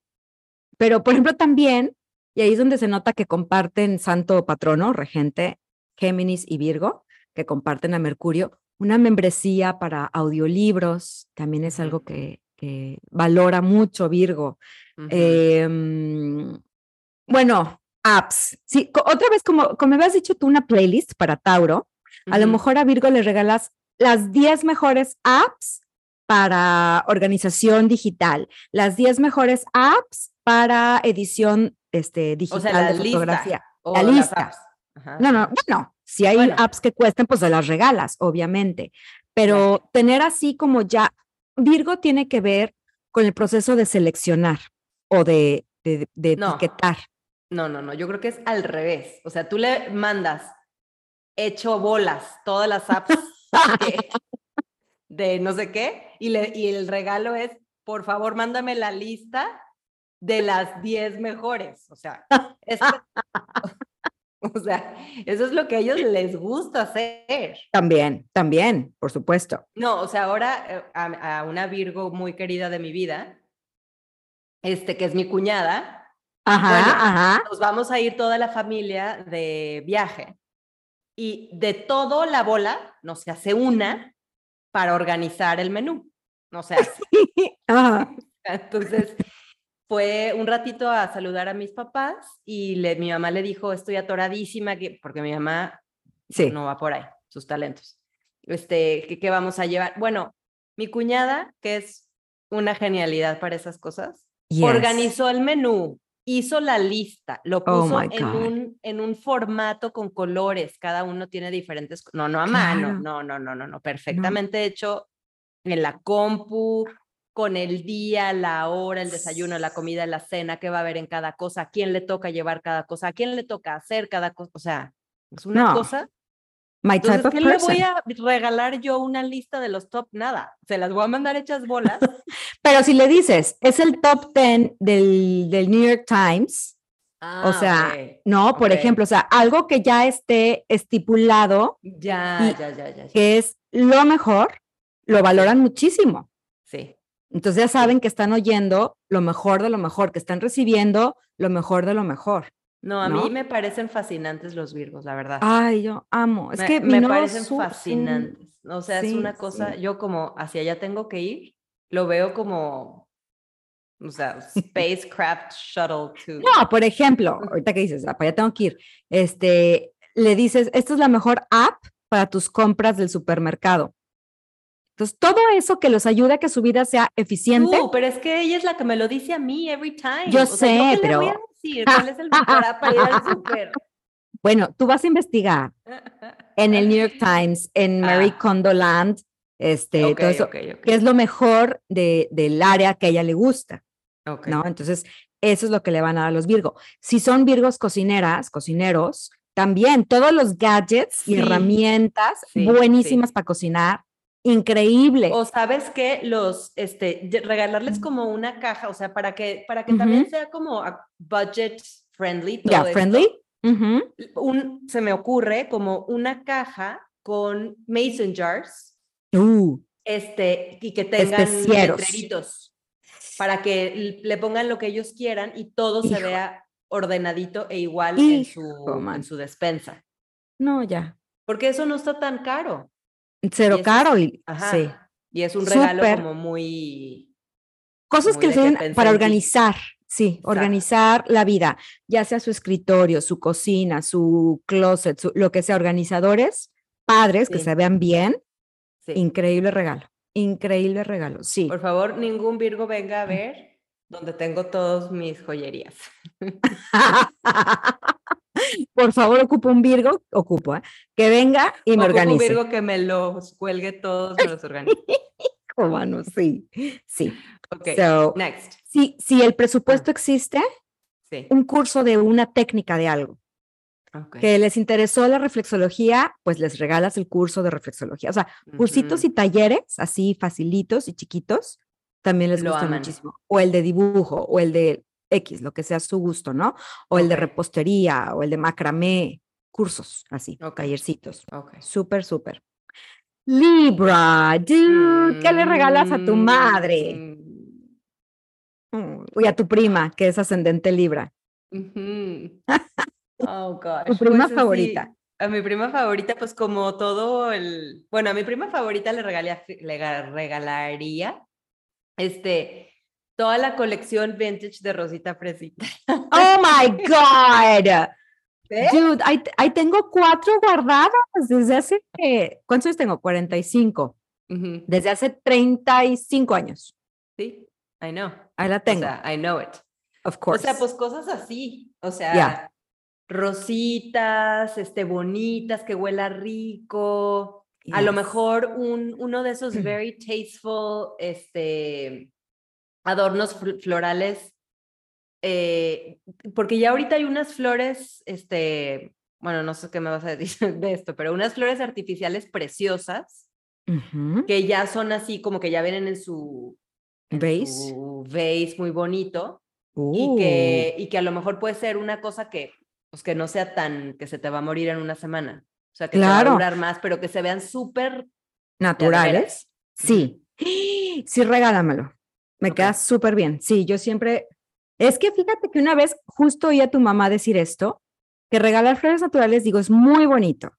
Speaker 2: Pero, por ejemplo, también, y ahí es donde se nota que comparten santo patrono, regente, Géminis y Virgo, que comparten a Mercurio, una membresía para audiolibros, también es algo que, que valora mucho Virgo. Em, bueno, apps. Sí, otra vez, como, como me habías dicho tú, una playlist para Tauro. A lo mejor a Virgo le regalas las 10 mejores apps para organización digital, las 10 mejores apps para edición este,
Speaker 1: O
Speaker 2: digital
Speaker 1: sea, la
Speaker 2: de
Speaker 1: lista.
Speaker 2: fotografía.
Speaker 1: o
Speaker 2: la lista.
Speaker 1: Ajá.
Speaker 2: No, no, bueno, si hay
Speaker 1: Bueno.
Speaker 2: apps que cuesten, pues se las regalas, obviamente. Pero tener así como ya, Virgo tiene que ver con el proceso de seleccionar o de, de, de
Speaker 1: No.
Speaker 2: etiquetar.
Speaker 1: No, no, no, yo creo que es al revés. O sea, tú le mandas hecho bolas todas las apps de no sé qué y, le, y el regalo es, por favor, mándame la lista de las 10 mejores. O sea, es o sea, eso es lo que a ellos les gusta hacer.
Speaker 2: También, también, por supuesto.
Speaker 1: No, o sea, ahora eh, a, a una Virgo muy querida de mi vida, este que es mi cuñada,
Speaker 2: Ajá,
Speaker 1: Bueno,
Speaker 2: ajá.
Speaker 1: nos vamos a ir toda la familia de viaje. Y de todo la bola, no se hace una para organizar el menú. No se hace.
Speaker 2: Ajá.
Speaker 1: Entonces, fue un ratito a saludar a mis papás y le, mi mamá le dijo, estoy atoradísima, que, porque mi mamá
Speaker 2: Sí.
Speaker 1: no va por ahí, sus talentos. Este, ¿qué, qué vamos a llevar? Bueno, mi cuñada, que es una genialidad para esas cosas,
Speaker 2: Yes.
Speaker 1: organizó el menú, hizo la lista, lo
Speaker 2: Oh
Speaker 1: puso en, un, en un formato con colores, cada uno tiene diferentes, no, no a mano, no, no, no, no, no, perfectamente hecho en la compu, con el día, la hora, el desayuno, la comida, la cena, qué va a haber en cada cosa, a quién le toca llevar cada cosa, a quién le toca hacer cada cosa, o sea, es una
Speaker 2: No,
Speaker 1: cosa.
Speaker 2: My type
Speaker 1: Entonces,
Speaker 2: of
Speaker 1: ¿qué le voy a regalar yo una lista de los top? Nada, se las voy a mandar hechas bolas.
Speaker 2: Pero si le dices, es el top 10 del, del New York Times, o
Speaker 1: Ah,
Speaker 2: sea, no, por ejemplo, o sea, algo que ya esté estipulado,
Speaker 1: ya, ya, ya. ya.
Speaker 2: que es lo mejor, lo valoran muchísimo. Entonces ya saben que están oyendo lo mejor de lo mejor, que están recibiendo lo mejor de lo mejor.
Speaker 1: No, a
Speaker 2: ¿no?
Speaker 1: mí me parecen fascinantes los Virgos, la verdad.
Speaker 2: Ay, yo amo. Es
Speaker 1: me,
Speaker 2: que
Speaker 1: me parecen fascinantes. O sea, es una cosa,
Speaker 2: sí.
Speaker 1: yo como hacia allá tengo que ir, lo veo como, o sea, spacecraft shuttle to.
Speaker 2: No, por ejemplo, ahorita que dices, ah, para allá tengo que ir, este, le dices, esta es la mejor app para tus compras del supermercado. Entonces, todo eso que los ayude a que su vida sea eficiente,
Speaker 1: Tú, pero es que ella es la que me lo dice a mí every time.
Speaker 2: Yo
Speaker 1: O sea, ¿yo
Speaker 2: sé,
Speaker 1: qué le voy a
Speaker 2: pero-
Speaker 1: decir? ¿Cuál es el mejor para ir al super?
Speaker 2: bueno, tú vas a investigar en el New York Times, en Mary
Speaker 1: Ah.
Speaker 2: Kondo Land, este,
Speaker 1: Ok,
Speaker 2: todo eso,
Speaker 1: ok, ok,
Speaker 2: que es lo mejor de, del área que a ella le gusta. ¿no? Entonces, eso es lo que le van a dar a los Virgo. Si son Virgos cocineras, cocineros, también todos los gadgets y
Speaker 1: Sí,
Speaker 2: herramientas
Speaker 1: sí,
Speaker 2: buenísimas para cocinar, increíble.
Speaker 1: O sabes que los, este, regalarles como una caja, o sea, para que, para que también sea como a budget friendly.
Speaker 2: ya, friendly.
Speaker 1: Un, se me ocurre como una caja con mason jars,
Speaker 2: Uh,
Speaker 1: este, y que tengan letreritos para que le pongan lo que ellos quieran y todo se
Speaker 2: Hijo.
Speaker 1: vea ordenadito e igual en
Speaker 2: Hijo,
Speaker 1: su,
Speaker 2: man.
Speaker 1: en su despensa.
Speaker 2: no, ya.
Speaker 1: Porque eso no está tan caro.
Speaker 2: Cero
Speaker 1: es-
Speaker 2: caro y
Speaker 1: Ajá.
Speaker 2: sí.
Speaker 1: Y es un regalo como muy...
Speaker 2: Cosas
Speaker 1: Muy
Speaker 2: que
Speaker 1: que pensé
Speaker 2: para organizar, sí, organizar la vida, ya sea su escritorio, su cocina, su closet, su- lo que sea, organizadores, padres que
Speaker 1: Sí.
Speaker 2: se vean bien,
Speaker 1: Sí.
Speaker 2: increíble regalo, increíble regalo, sí.
Speaker 1: Por favor, ningún Virgo venga a ver donde tengo todos mis joyerías.
Speaker 2: Por favor, ocupo un Virgo, ocupo, ¿eh? que venga y me
Speaker 1: Ocupo un
Speaker 2: organice.
Speaker 1: Virgo que me los cuelgue todos, me los organice.
Speaker 2: Cómo sí, sí.
Speaker 1: Ok,
Speaker 2: So,
Speaker 1: next.
Speaker 2: si, si el presupuesto existe,
Speaker 1: Sí.
Speaker 2: un curso de una técnica de algo. que les interesó la reflexología, pues les regalas el curso de reflexología. O sea, cursitos y talleres así facilitos y chiquitos, también les
Speaker 1: Lo
Speaker 2: gusta
Speaker 1: aman.
Speaker 2: muchísimo. O el de dibujo, o el de X, lo que sea su gusto, ¿no? O el de repostería, o el de macramé, cursos así,
Speaker 1: Ok.
Speaker 2: tallercitos.
Speaker 1: Ok.
Speaker 2: Súper, súper. Libra, dude, ¿qué le regalas a tu madre?
Speaker 1: Mm,
Speaker 2: Mm, Y a tu prima, que es ascendente Libra.
Speaker 1: Oh, gosh.
Speaker 2: Tu prima
Speaker 1: Pues, así,
Speaker 2: favorita.
Speaker 1: A mi prima favorita, pues como todo el... Bueno, a mi prima favorita le, regalía- le ga- regalaría este, toda la colección vintage de Rosita Fresita.
Speaker 2: Oh my God.
Speaker 1: ¿Ves?
Speaker 2: Dude, ahí, ahí tengo cuatro guardadas desde hace, eh, ¿cuántos años tengo? 45.
Speaker 1: Ujú.
Speaker 2: Desde hace 35 años.
Speaker 1: Sí, I know.
Speaker 2: Ahí la
Speaker 1: O
Speaker 2: tengo,
Speaker 1: sea, I know it.
Speaker 2: of
Speaker 1: O
Speaker 2: course.
Speaker 1: sea, pues cosas así. O sea, rositas, este, bonitas, que huela rico. A lo mejor un, uno de esos very tasteful, este, adornos fl- florales. eh, porque ya ahorita hay unas flores, este, bueno, no sé qué me vas a decir de esto, pero unas flores artificiales preciosas que ya son así como que ya vienen en su,
Speaker 2: ¿Vase?
Speaker 1: muy bonito y
Speaker 2: Uh,
Speaker 1: que, y que a lo mejor puede ser una cosa que, pues que no sea tan, que se te va a morir en una semana. O sea, que te va
Speaker 2: Claro.
Speaker 1: a durar más, pero que se vean súper
Speaker 2: naturales. Sí. Sí, regálamelo. Me
Speaker 1: Ok.
Speaker 2: queda súper bien. Sí, yo siempre. Es que fíjate que una vez justo oí a tu mamá decir esto, que regalar flores naturales, digo, es muy bonito.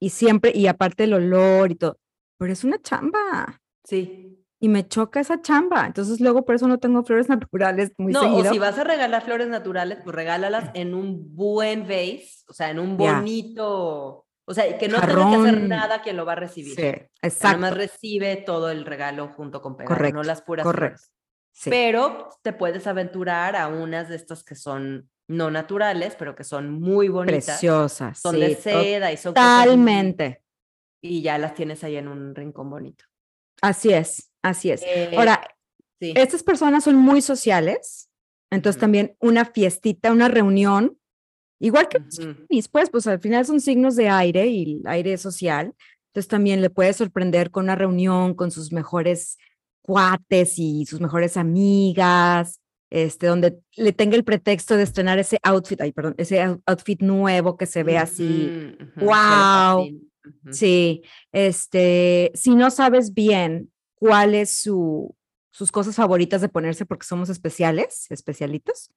Speaker 2: Y siempre, y aparte el olor y todo, pero es una chamba.
Speaker 1: Sí.
Speaker 2: Y me choca esa chamba. Entonces luego por eso no tengo flores naturales muy
Speaker 1: no,
Speaker 2: seguido.
Speaker 1: o si vas a regalar flores naturales, pues regálalas en un buen vase, o sea, en un bonito, o sea, que no tenga que hacer
Speaker 2: Jarrón.
Speaker 1: nada quien lo va a recibir.
Speaker 2: Sí, exacto.
Speaker 1: Nada más recibe todo el regalo junto con pegado,
Speaker 2: Correcto,
Speaker 1: no las puras
Speaker 2: correcto.
Speaker 1: flores.
Speaker 2: Sí.
Speaker 1: Pero te puedes aventurar a unas de estas que son no naturales, pero que son muy bonitas.
Speaker 2: Preciosas.
Speaker 1: Son
Speaker 2: sí,
Speaker 1: de seda y son
Speaker 2: Totalmente.
Speaker 1: Y ya las tienes ahí en un rincón bonito.
Speaker 2: Así es, así es.
Speaker 1: Eh,
Speaker 2: Ahora,
Speaker 1: sí.
Speaker 2: estas personas son muy sociales, entonces también una fiestita, una reunión, igual que. Géminis, pues, pues al final son signos de aire y aire social, entonces también le puede sorprender con una reunión con sus mejores cuates y sus mejores amigas, este, donde le tenga el pretexto de estrenar ese outfit, ay, perdón, ese out- outfit nuevo que se ve así.
Speaker 1: Ujú.
Speaker 2: Sí, este, si no sabes bien cuál es su, sus cosas favoritas de ponerse porque somos especiales, especialitos,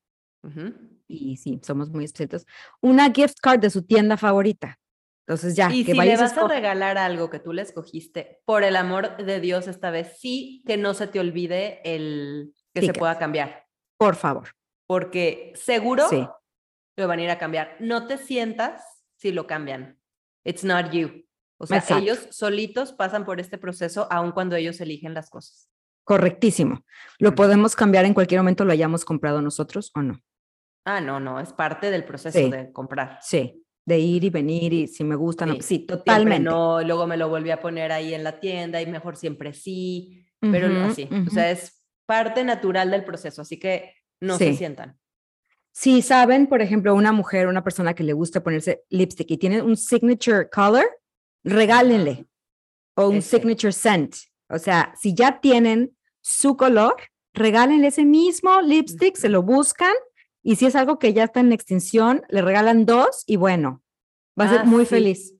Speaker 2: y sí, somos muy especialitos, una gift card de su tienda favorita. Entonces ya,
Speaker 1: Y
Speaker 2: que
Speaker 1: si le
Speaker 2: vayas a
Speaker 1: vas a
Speaker 2: escoger-
Speaker 1: regalar algo que tú le escogiste, por el amor de Dios, esta vez sí que no se te olvide el que se pueda cambiar,
Speaker 2: por favor.
Speaker 1: porque seguro
Speaker 2: Sí.
Speaker 1: lo van a ir a cambiar. No te sientas si lo cambian. It's not you. O sea,
Speaker 2: Exacto.
Speaker 1: ellos solitos pasan por este proceso aun cuando ellos eligen las cosas.
Speaker 2: Correctísimo. Lo podemos cambiar en cualquier momento, lo hayamos comprado nosotros o no.
Speaker 1: Ah, no, no, es parte del proceso
Speaker 2: Sí.
Speaker 1: de comprar.
Speaker 2: Sí, de ir y venir y si me gusta, no.
Speaker 1: Sí,
Speaker 2: Sí,
Speaker 1: Siempre
Speaker 2: totalmente.
Speaker 1: no, luego me lo volví a poner ahí en la tienda y mejor siempre sí, pero
Speaker 2: Ujú,
Speaker 1: así. O
Speaker 2: ujú.
Speaker 1: sea, es parte natural del proceso, así que no se
Speaker 2: Sí.
Speaker 1: sientan.
Speaker 2: Si saben, por ejemplo, una mujer, una persona que le gusta ponerse lipstick y tiene un signature color, regálenle. O un
Speaker 1: Ese.
Speaker 2: signature scent. O sea, si ya tienen su color, regálenle ese mismo lipstick, se lo buscan. Y si es algo que ya está en extinción, le regalan dos y bueno, va a ser
Speaker 1: Ah,
Speaker 2: muy
Speaker 1: sí.
Speaker 2: feliz.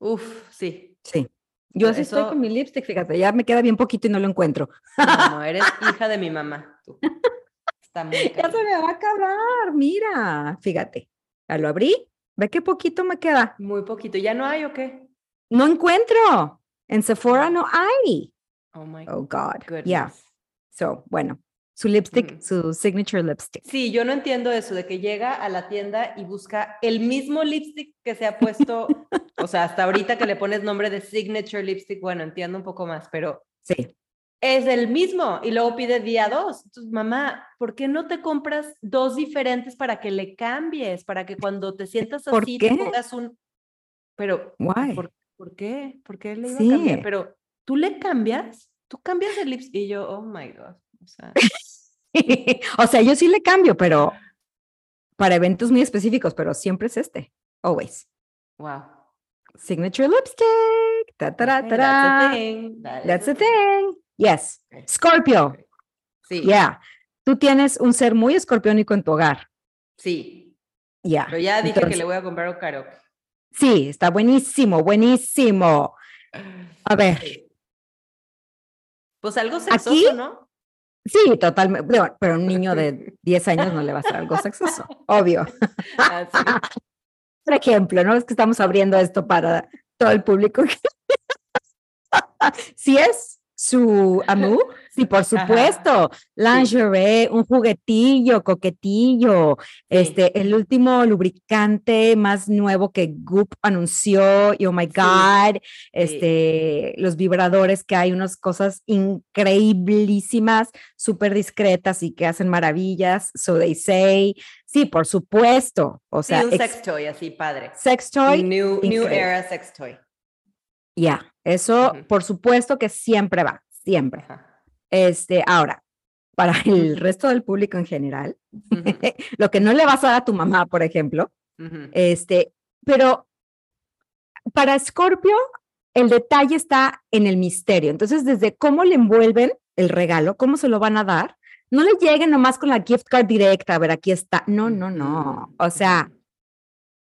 Speaker 1: Uf, sí.
Speaker 2: Sí. Yo así estoy con mi lipstick, fíjate, ya me queda bien poquito y no lo encuentro.
Speaker 1: No, no, eres hija de mi mamá. tú. Está muy
Speaker 2: Ya se me va a acabar, mira, fíjate. Ya lo abrí, Ve qué poquito me queda.
Speaker 1: Muy poquito. ¿Ya no hay o qué?
Speaker 2: No encuentro. En Sephora no hay.
Speaker 1: Oh my
Speaker 2: Oh God.
Speaker 1: goodness.
Speaker 2: Yeah. So, bueno, su lipstick,
Speaker 1: Mm.
Speaker 2: su signature lipstick.
Speaker 1: Sí, yo no entiendo eso de que llega a la tienda y busca el mismo lipstick que se ha puesto, o sea, hasta ahorita que le pones nombre de signature lipstick, bueno, entiendo un poco más, pero
Speaker 2: Sí.
Speaker 1: es el mismo y luego pide día dos. Entonces, mamá, ¿por qué no te compras dos diferentes para que le cambies? Para que cuando te sientas
Speaker 2: ¿Por
Speaker 1: así te pongas un... Pero,
Speaker 2: Why?
Speaker 1: ¿por, por qué? ¿Por qué le iba a cambiar?
Speaker 2: Sí.
Speaker 1: Pero, ¿tú le cambias? ¿Tú cambias el lipstick? Y yo, oh my God. O sea,
Speaker 2: o sea, yo sí le cambio, pero para eventos muy específicos, pero siempre es este. Always.
Speaker 1: wow.
Speaker 2: Signature lipstick. Ta, ta, ra,
Speaker 1: Okay,
Speaker 2: ta,
Speaker 1: that's
Speaker 2: ra.
Speaker 1: thing. That
Speaker 2: That's the thing. Yes. Scorpio.
Speaker 1: Sí,
Speaker 2: Yeah. Tú tienes un ser muy escorpiónico en tu hogar.
Speaker 1: sí.
Speaker 2: Yeah.
Speaker 1: Pero ya dije que le voy a comprar un karaoke.
Speaker 2: Sí, está buenísimo, buenísimo. A ver.
Speaker 1: Pues algo sexoso,
Speaker 2: Aquí-
Speaker 1: ¿no?
Speaker 2: Sí, totalmente. Pero, un niño de 10 años no le va a hacer algo sexoso, obvio. Por ejemplo, ¿no? Es que estamos abriendo esto para todo el público. Si es su amú, sí, por supuesto. Lingerie, un juguetillo, coquetillo. Este, el último lubricante más nuevo que Goop anunció. Y oh my God. Este, los vibradores que hay unas cosas increíblísimas, súper discretas y que hacen maravillas. So they say. Sí, por supuesto. O sea,
Speaker 1: un sex toy así, padre.
Speaker 2: sex toy.
Speaker 1: New, new era sex toy.
Speaker 2: Ya, eso
Speaker 1: Ujú.
Speaker 2: por supuesto que siempre va, siempre. Este, ahora, para el resto del público en general, lo que no le vas a dar a tu mamá, por ejemplo, este, pero para Scorpio, el detalle está en el misterio. Entonces, desde cómo le envuelven el regalo, cómo se lo van a dar, no le lleguen nomás con la gift card directa, a ver, aquí está. No, no, no. O sea.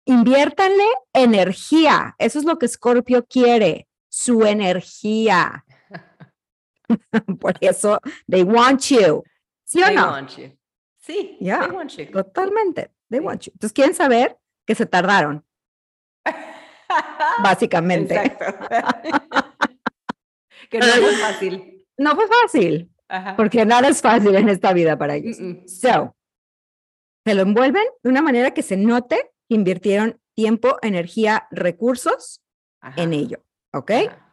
Speaker 2: Inviértanle energía. Eso es lo que Scorpio quiere, su energía. Por eso, they want you. ¿Sí o
Speaker 1: They
Speaker 2: no?
Speaker 1: want you. Sí,
Speaker 2: Yeah.
Speaker 1: they want you.
Speaker 2: Totalmente, they want you. Entonces, quieren saber que se tardaron, básicamente.
Speaker 1: Que no muy fácil.
Speaker 2: No fue fácil,
Speaker 1: Ajá.
Speaker 2: porque nada es fácil en esta vida para ellos.
Speaker 1: Mm, mm.
Speaker 2: So, se lo envuelven de una manera que se note invirtieron tiempo, energía, recursos
Speaker 1: Ajá,
Speaker 2: en ello. ¿Ok?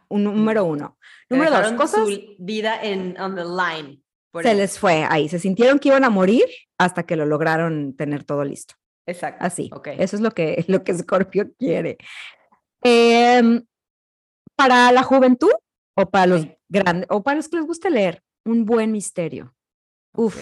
Speaker 2: Un número uno.
Speaker 1: Que
Speaker 2: Número dos, cosas
Speaker 1: su vida en on the line.
Speaker 2: se
Speaker 1: eso.
Speaker 2: les fue ahí. Se sintieron que iban a morir hasta que lo lograron tener todo listo.
Speaker 1: Exacto.
Speaker 2: Así.
Speaker 1: Ok.
Speaker 2: Eso es lo que, lo que Scorpio quiere. Em, para la juventud o para los grandes o para los que les gusta leer, un buen misterio. Uf.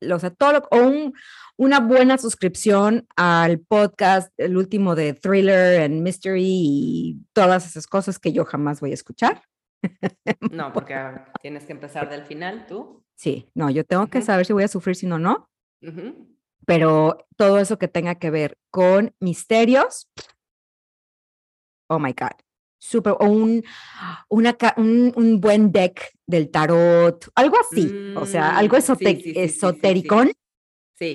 Speaker 2: O sea, todo lo- o un- una buena suscripción al podcast, el último de thriller and mystery y todas esas cosas que yo jamás voy a escuchar.
Speaker 1: No, porque tienes que empezar del final, tú.
Speaker 2: Sí, no, yo tengo que saber si voy a sufrir, si no, no. Pero todo eso que tenga que ver con misterios, oh my God, super, o un, una, un, un buen deck del tarot, algo así, o sea, algo
Speaker 1: Mm, sí,
Speaker 2: esote-
Speaker 1: sí, sí,
Speaker 2: esotericón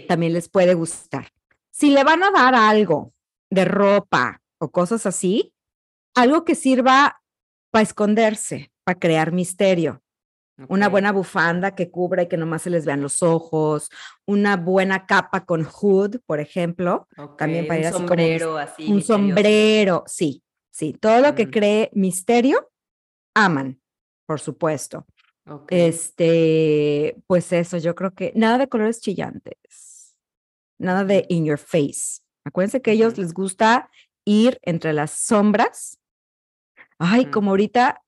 Speaker 2: también les puede gustar. Si le van a dar algo de ropa o cosas así, algo que sirva para esconderse, para crear misterio. Una buena bufanda que cubra y que nomás se les vean los ojos, una buena capa con hood, por ejemplo, también
Speaker 1: ok,
Speaker 2: para
Speaker 1: un
Speaker 2: ir así como mis-
Speaker 1: sombrero así.
Speaker 2: un
Speaker 1: misterioso.
Speaker 2: sombrero, sí, sí, todo lo que
Speaker 1: Mm.
Speaker 2: cree misterio, aman, por supuesto. Este, pues eso, yo creo que nada de colores chillantes, nada de in your face. Acuérdense que a ellos les gusta ir entre las sombras. Ay,
Speaker 1: Mm.
Speaker 2: como ahorita,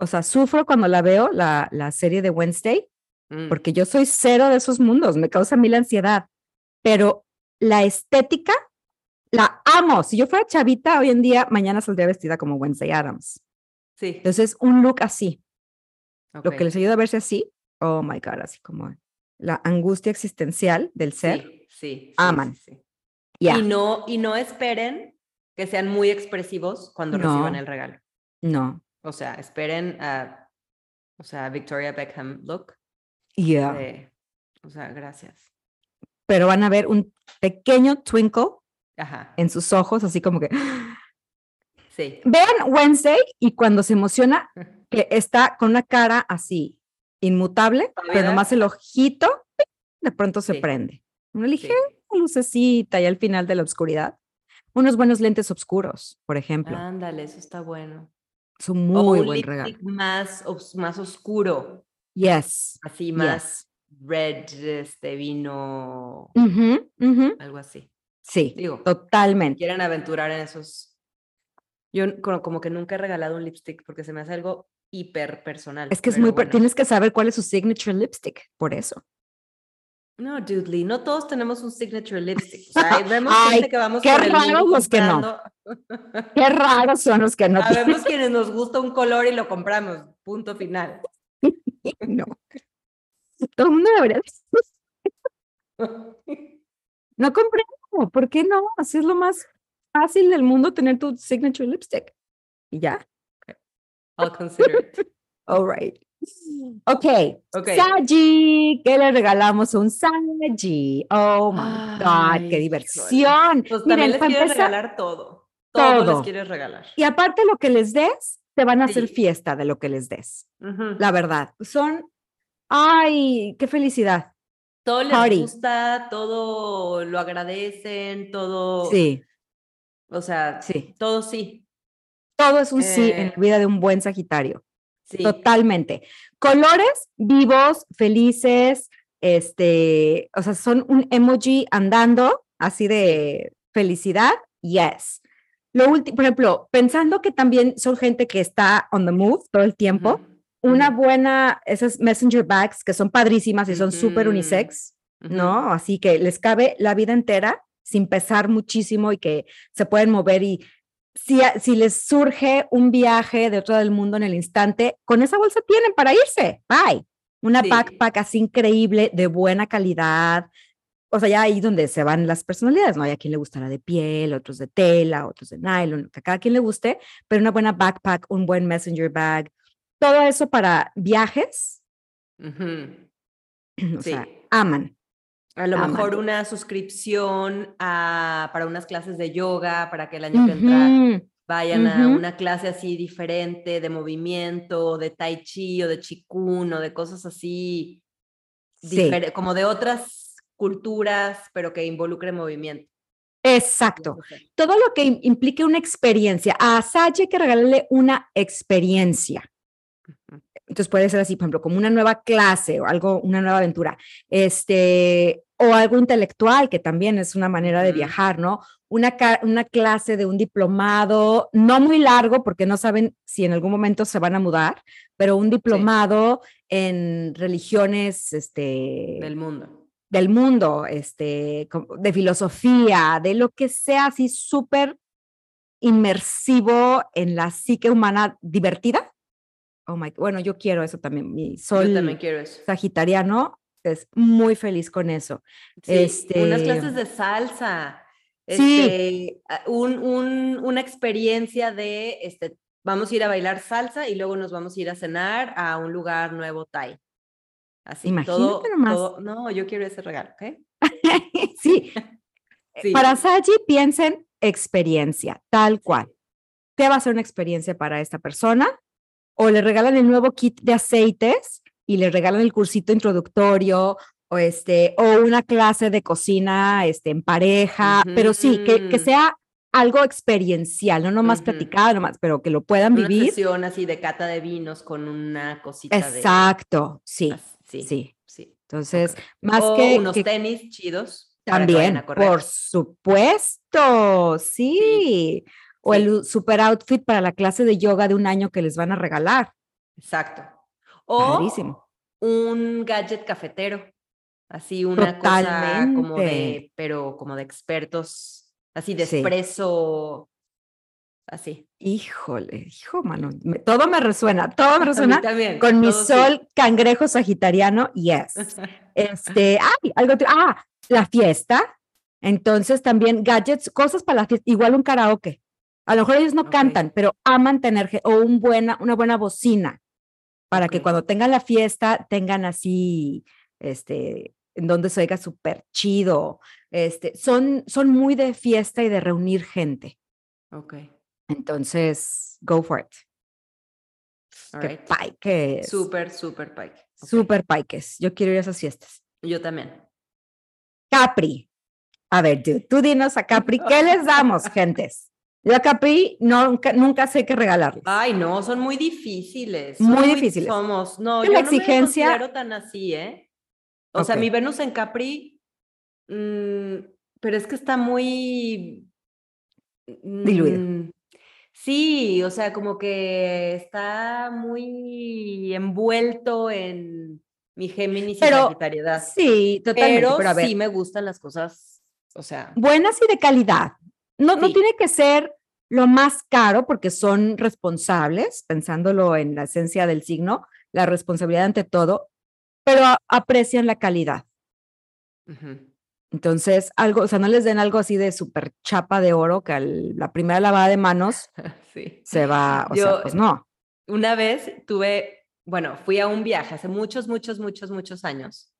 Speaker 2: o sea, sufro cuando la veo, la, la serie de Wednesday,
Speaker 1: Mm,
Speaker 2: porque yo soy cero de esos mundos, me causa mil ansiedad, pero la estética la amo. Si yo fuera chavita hoy en día, mañana saldría vestida como Wednesday Adams.
Speaker 1: Sí.
Speaker 2: Entonces, un look así, lo que les ayuda a verse así, oh my God, así como la angustia existencial del ser.
Speaker 1: Sí, sí, sí,
Speaker 2: aman.
Speaker 1: sí, Y no, y no esperen que sean muy expresivos cuando reciban el regalo.
Speaker 2: no,
Speaker 1: O sea, esperen a, o sea, Victoria Beckham look.
Speaker 2: yeah.
Speaker 1: de- o sea, gracias.
Speaker 2: Pero van a ver un pequeño twinkle
Speaker 1: Ajá.
Speaker 2: en sus ojos, así como que
Speaker 1: Sí.
Speaker 2: vean Wednesday y cuando se emociona que está con una cara así inmutable, pero nomás el ojito de pronto se
Speaker 1: Sí.
Speaker 2: prende. Una
Speaker 1: sí.
Speaker 2: ligera lucecita y al final de la oscuridad. Unos buenos lentes oscuros, por ejemplo.
Speaker 1: Ándale, eso está bueno.
Speaker 2: Son
Speaker 1: O
Speaker 2: muy
Speaker 1: un
Speaker 2: buen regalo.
Speaker 1: más, os- más oscuro,
Speaker 2: Yes.
Speaker 1: así más red, este vino,
Speaker 2: Ujú, ujú.
Speaker 1: algo así.
Speaker 2: Sí,
Speaker 1: Digo,
Speaker 2: totalmente.
Speaker 1: quieren aventurar en esos. Yo como, como que nunca he regalado un lipstick porque se me hace algo hiper personal.
Speaker 2: Es que es muy,
Speaker 1: bueno.
Speaker 2: tienes que saber cuál es su signature lipstick, por eso.
Speaker 1: No, Dudley, no todos tenemos un signature lipstick. O sea, vemos
Speaker 2: Ay,
Speaker 1: gente que vamos
Speaker 2: qué raros los que no. Qué raros son los que no.
Speaker 1: Sabemos quienes nos gusta un color y lo compramos. Punto final.
Speaker 2: No. Todo el mundo debería. No comprendo. ¿Por qué no? Así es lo más fácil del mundo tener tu signature lipstick. Y ya.
Speaker 1: I'll consider it.
Speaker 2: All right. Ok.
Speaker 1: Ok.
Speaker 2: Saji. ¿Qué le regalamos a un Saji? Oh my God.
Speaker 1: Ay,
Speaker 2: Qué
Speaker 1: híjole.
Speaker 2: diversión.
Speaker 1: Pues
Speaker 2: Miren,
Speaker 1: también les
Speaker 2: para
Speaker 1: quieres
Speaker 2: empezar-
Speaker 1: regalar todo. Todo,
Speaker 2: Todo.
Speaker 1: les quieres regalar.
Speaker 2: Y aparte lo que les des, te van a hacer
Speaker 1: Sí.
Speaker 2: fiesta de lo que les des.
Speaker 1: Ujú.
Speaker 2: La verdad. Son. Ay, qué felicidad.
Speaker 1: Todo les
Speaker 2: party.
Speaker 1: gusta, todo lo agradecen, todo.
Speaker 2: Sí,
Speaker 1: O sea,
Speaker 2: sí.
Speaker 1: todo sí.
Speaker 2: Todo es un sí en
Speaker 1: Eh,
Speaker 2: la vida de un buen Sagitario.
Speaker 1: Sí.
Speaker 2: Totalmente. Colores vivos, felices, este, o sea, son un emoji andando así de felicidad. Yes. Lo último, por ejemplo, pensando que también son gente que está on the move todo el tiempo,
Speaker 1: Ujú,
Speaker 2: una buena, esas messenger bags que son padrísimas y son súper
Speaker 1: Ujú,
Speaker 2: unisex. ¿no? Así que les cabe la vida entera sin pesar muchísimo y que se pueden mover y si, si les surge un viaje de otro del mundo en el instante, con esa bolsa tienen para irse. Bye. Una
Speaker 1: Sí.
Speaker 2: backpack así increíble, de buena calidad. O sea, ya ahí donde se van las personalidades, ¿no? Hay a quien le gusta la de piel, otros de tela, otros de nylon, que a cada quien le guste, pero una buena backpack, un buen messenger bag, todo eso para viajes, o
Speaker 1: Sí.
Speaker 2: sea, aman.
Speaker 1: A lo
Speaker 2: Aman.
Speaker 1: mejor una suscripción a, para unas clases de yoga, para que el año que entra vayan a una clase así diferente de movimiento, de tai chi o de chikun o de cosas así,
Speaker 2: Sí.
Speaker 1: como de otras culturas, pero que involucre movimiento.
Speaker 2: Exacto. Todo lo que im- implique una experiencia. A Sachi hay que regalarle una experiencia. Entonces puede ser así, por ejemplo, como una nueva clase o algo, una nueva aventura. Este, o algo intelectual, que también es una manera de viajar, ¿no? Una, una clase de un diplomado, no muy largo, porque no saben si en algún momento se van a mudar, pero un diplomado en religiones, este,
Speaker 1: Del mundo.
Speaker 2: del mundo, este, de filosofía, de lo que sea así súper inmersivo en la psique humana divertida. Oh my, bueno, yo quiero eso también. Mi
Speaker 1: Yo
Speaker 2: sol
Speaker 1: también quiero eso.
Speaker 2: sagitariano es muy feliz con eso.
Speaker 1: Sí, unas
Speaker 2: Este-
Speaker 1: clases de salsa.
Speaker 2: Sí.
Speaker 1: Este, a- un, un- una experiencia de, este, vamos a ir a bailar salsa y luego nos vamos a ir a cenar a un lugar nuevo Thai. Así, todo,
Speaker 2: Imagínate nomás.
Speaker 1: todo- no, yo quiero ese regalo, ¿ok?
Speaker 2: sí.
Speaker 1: Sí.
Speaker 2: Para Saji, piensen experiencia, tal cual. ¿Qué va a ser una experiencia para esta persona? O le regalan el nuevo kit de aceites y le regalan el cursito introductorio o, este, o una clase de cocina este, en pareja, pero sí, que, que
Speaker 1: Ujú.
Speaker 2: sea algo experiencial, no nomás
Speaker 1: Ujú.
Speaker 2: platicado, nomás, pero que lo puedan
Speaker 1: Una
Speaker 2: vivir.
Speaker 1: sesión así de cata de vinos con una cosita de...
Speaker 2: Exacto, sí,
Speaker 1: Sí,
Speaker 2: sí.
Speaker 1: sí.
Speaker 2: Entonces,
Speaker 1: ok.
Speaker 2: más
Speaker 1: o
Speaker 2: que,
Speaker 1: unos
Speaker 2: que-
Speaker 1: tenis chidos.
Speaker 2: También, por supuesto, sí. O el super outfit para la clase de yoga de un año que les van a regalar.
Speaker 1: Exacto. O
Speaker 2: Padrísimo.
Speaker 1: un gadget cafetero. Así una cosa como de, pero como de expertos, así de
Speaker 2: Sí.
Speaker 1: espresso, así.
Speaker 2: Híjole, hijo, mano. me- todo me resuena, todo me resuena
Speaker 1: también.
Speaker 2: con mi
Speaker 1: sí.
Speaker 2: sol cangrejo sagitariano, yes. Este, ay, algo, ah, la fiesta. Entonces también gadgets, cosas para la fiesta, igual un karaoke. A lo mejor ellos no cantan, pero aman tener, o un buena, una buena bocina para que cuando tengan la fiesta tengan así, este, en donde se oiga súper chido. Este, son, son muy de fiesta y de reunir gente.
Speaker 1: Ok.
Speaker 2: Entonces, go for it.
Speaker 1: all
Speaker 2: Que
Speaker 1: right.
Speaker 2: paiques.
Speaker 1: Súper, súper pike.
Speaker 2: Súper paiques. Yo quiero ir a esas fiestas.
Speaker 1: Yo también.
Speaker 2: Capri. A ver, dude, tú dinos a Capri, ¿qué les damos, gentes? Yo a Capri nunca, nunca sé qué regalarles.
Speaker 1: Ay, no, son muy difíciles.
Speaker 2: Muy
Speaker 1: son
Speaker 2: difíciles.
Speaker 1: Somos. No, yo
Speaker 2: la
Speaker 1: no me
Speaker 2: exigencia-
Speaker 1: considero tan así, ¿eh? O sea, mi Venus en Capri, mm, pero es que está muy...
Speaker 2: Diluido.
Speaker 1: mm, sí, o sea, como que está muy envuelto en mi Géminis y
Speaker 2: Pero
Speaker 1: Sagitariedad.
Speaker 2: Sí, totalmente.
Speaker 1: Pero,
Speaker 2: Pero, a ver,
Speaker 1: sí me gustan las cosas, o sea,
Speaker 2: buenas y de calidad. No, no tiene que ser lo más caro porque son responsables, pensándolo en la esencia del signo, la responsabilidad ante todo, pero aprecian la calidad.
Speaker 1: ujú.
Speaker 2: Entonces, algo, o sea, no les den algo así de súper chapa de oro que al- la primera lavada de manos
Speaker 1: sí.
Speaker 2: se va, o
Speaker 1: Yo-
Speaker 2: sea, pues no.
Speaker 1: Una vez tuve, bueno, fui a un viaje hace muchos, muchos, muchos, muchos años.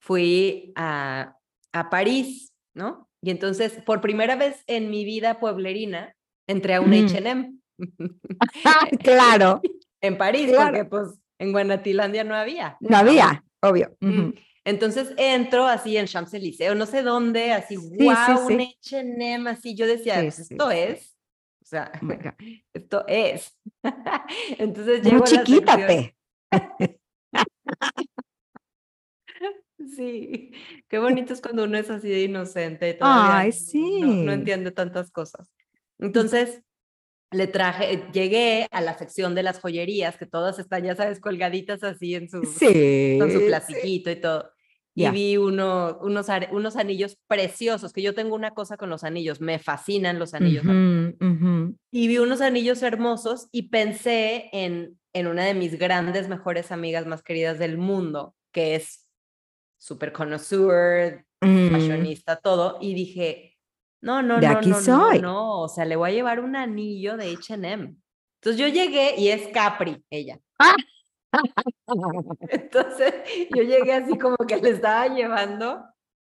Speaker 1: Fui a, a París, ¿no? Y entonces, por primera vez en mi vida pueblerina, entré a un. H&M
Speaker 2: claro,
Speaker 1: en París,
Speaker 2: Claro.
Speaker 1: porque pues en Guanatilandia no había.
Speaker 2: no había, obvio.
Speaker 1: Mm. Entonces entro así en Champs-Élysées, o no sé dónde, así,
Speaker 2: sí,
Speaker 1: wow, un
Speaker 2: sí.
Speaker 1: H&M, así. Yo decía,
Speaker 2: Sí,
Speaker 1: pues,
Speaker 2: sí,
Speaker 1: esto
Speaker 2: sí.
Speaker 1: es, o sea,
Speaker 2: Oh
Speaker 1: esto es. Entonces
Speaker 2: Muy
Speaker 1: llego sección-
Speaker 2: chiquítate.
Speaker 1: Sí, qué bonito es cuando uno es así de inocente y todavía
Speaker 2: Ay,
Speaker 1: no- no,
Speaker 2: sí.
Speaker 1: entiende tantas cosas. Entonces, le traje, llegué a la sección de las joyerías, que todas están, ya sabes, colgaditas así en su,
Speaker 2: Sí.
Speaker 1: con su
Speaker 2: sí.
Speaker 1: plastiquito y todo. Y vi uno, unos, unos anillos preciosos, que yo tengo una cosa con los anillos, me fascinan los anillos. Y vi unos anillos hermosos y pensé en, en una de mis grandes, mejores amigas más queridas del mundo, que es súper connoisseur, fashionista, todo. Y dije, no, no,
Speaker 2: De
Speaker 1: no,
Speaker 2: aquí
Speaker 1: no, no,
Speaker 2: soy.
Speaker 1: no, o sea, le voy a llevar un anillo de H&M. Entonces yo llegué y es Capri, ella. Entonces yo llegué así como que le estaba llevando,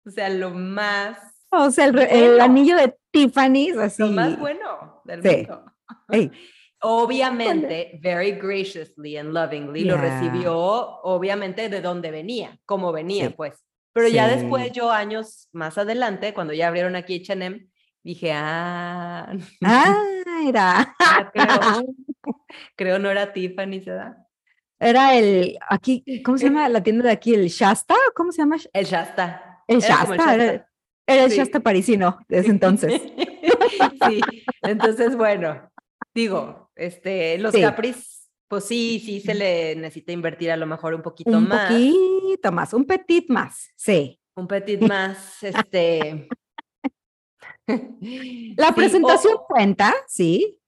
Speaker 1: o sea, lo más,
Speaker 2: O sea, el, el anillo de Tiffany's, así.
Speaker 1: lo más bueno del
Speaker 2: Sí.
Speaker 1: mundo.
Speaker 2: Ey,
Speaker 1: Obviamente, very graciously and lovingly lo recibió, obviamente, de dónde venía, cómo venía,
Speaker 2: Sí.
Speaker 1: pues. Pero ya después, yo años más adelante, cuando ya abrieron aquí H&M, dije, ah,
Speaker 2: Ah, era.
Speaker 1: ah, creo, creo no era Tiffany, ¿se da?
Speaker 2: Era el, aquí, ¿cómo se llama la tienda de aquí? ¿El Shasta? ¿Cómo se llama?
Speaker 1: El Shasta.
Speaker 2: El
Speaker 1: Era como
Speaker 2: Shasta, era, era el
Speaker 1: Sí.
Speaker 2: Shasta parisino de ese entonces.
Speaker 1: sí, entonces, bueno, digo, este, los
Speaker 2: Sí.
Speaker 1: Capris, pues sí, sí se le necesita invertir a lo mejor un poquito
Speaker 2: un
Speaker 1: más.
Speaker 2: poquito más, un petit más, sí.
Speaker 1: Un petit más, este.
Speaker 2: La
Speaker 1: Sí,
Speaker 2: presentación
Speaker 1: o-
Speaker 2: cuenta, sí.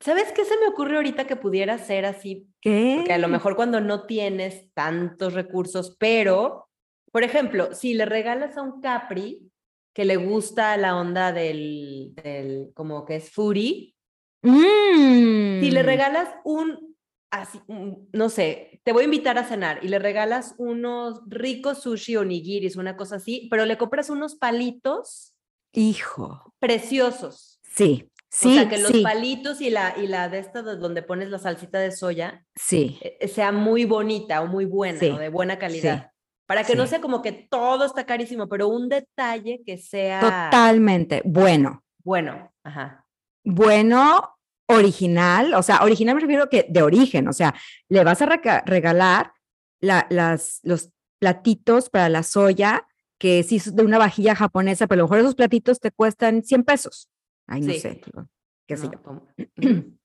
Speaker 1: ¿Sabes qué se me ocurre ahorita que pudiera ser así?
Speaker 2: ¿Qué?
Speaker 1: Porque a lo mejor cuando no tienes tantos recursos, pero, por ejemplo, si le regalas a un Capri que le gusta la onda del, del como que es foodie, si le
Speaker 2: Mm,
Speaker 1: regalas un, así, un- no sé, te voy a invitar a cenar y le regalas unos ricos sushi o nigiris, una cosa así, pero le compras unos palitos
Speaker 2: Hijo,
Speaker 1: preciosos.
Speaker 2: sí, sí,
Speaker 1: o sea, que los
Speaker 2: sí,
Speaker 1: palitos y la, y la de esta de donde pones la salsita de soya
Speaker 2: sí,
Speaker 1: eh, sea muy bonita o muy buena
Speaker 2: Sí,
Speaker 1: o de buena calidad.
Speaker 2: sí,
Speaker 1: Para que no sea como que todo está carísimo, pero un detalle que sea
Speaker 2: totalmente. Bueno,
Speaker 1: bueno. Ajá.
Speaker 2: bueno, original, o sea, original me refiero que de origen, o sea, le vas a regalar la- las, los platitos para la soya, que sí es de una vajilla japonesa, pero a lo mejor esos platitos te cuestan 100 pesos. Ay, no
Speaker 1: Sí.
Speaker 2: sé, qué sé
Speaker 1: No,
Speaker 2: yo.
Speaker 1: como-.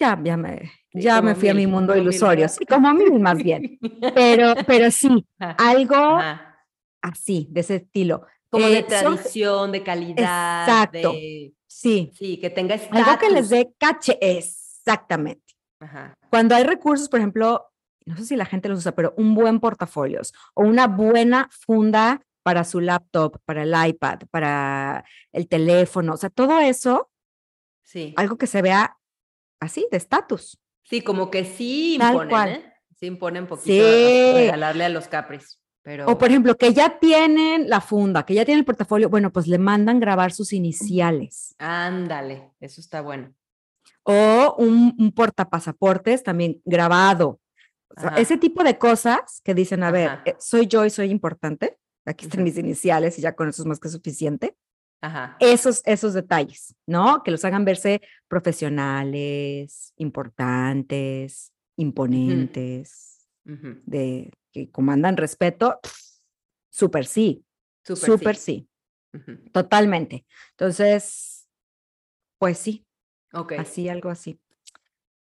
Speaker 2: Ya, ya me,
Speaker 1: Sí,
Speaker 2: ya me
Speaker 1: como
Speaker 2: fui a mi
Speaker 1: mil,
Speaker 2: mundo
Speaker 1: mil,
Speaker 2: ilusorio,
Speaker 1: ¿verdad?
Speaker 2: sí, como a mí más bien, pero, pero sí, algo
Speaker 1: ajá.
Speaker 2: así, de ese estilo.
Speaker 1: Como de
Speaker 2: Eh, son-
Speaker 1: tradición, de calidad,
Speaker 2: Exacto.
Speaker 1: de
Speaker 2: Sí,
Speaker 1: sí, que tenga
Speaker 2: algo que les dé caché, exactamente.
Speaker 1: Ajá.
Speaker 2: Cuando hay recursos, por ejemplo, no sé si la gente los usa, pero un buen portafolios o una buena funda para su laptop, para el iPad, para el teléfono, o sea, todo eso,
Speaker 1: Sí.
Speaker 2: algo que se vea así, de estatus.
Speaker 1: Sí, como que sí
Speaker 2: Tal
Speaker 1: imponen,
Speaker 2: cual.
Speaker 1: ¿eh? Sí imponen poquito
Speaker 2: Sí.
Speaker 1: regalarle a los Capris. Pero...
Speaker 2: O por ejemplo, que ya tienen la funda, que ya tienen el portafolio, bueno, pues le mandan grabar sus iniciales.
Speaker 1: Ándale, eso está bueno.
Speaker 2: O un, un portapasaportes también grabado. O sea,
Speaker 1: Ajá.
Speaker 2: ese tipo de cosas que dicen, a ver,
Speaker 1: Ajá.
Speaker 2: eh, soy yo y soy importante. Aquí están mis iniciales y ya con eso es más que suficiente.
Speaker 1: Ajá.
Speaker 2: Esos, esos detalles, ¿no? Que los hagan verse profesionales, importantes, imponentes, de que comandan respeto. Súper sí,
Speaker 1: Súper, sí.
Speaker 2: sí,
Speaker 1: Ujú.
Speaker 2: totalmente. Entonces, pues sí,
Speaker 1: Ok.
Speaker 2: así, algo así.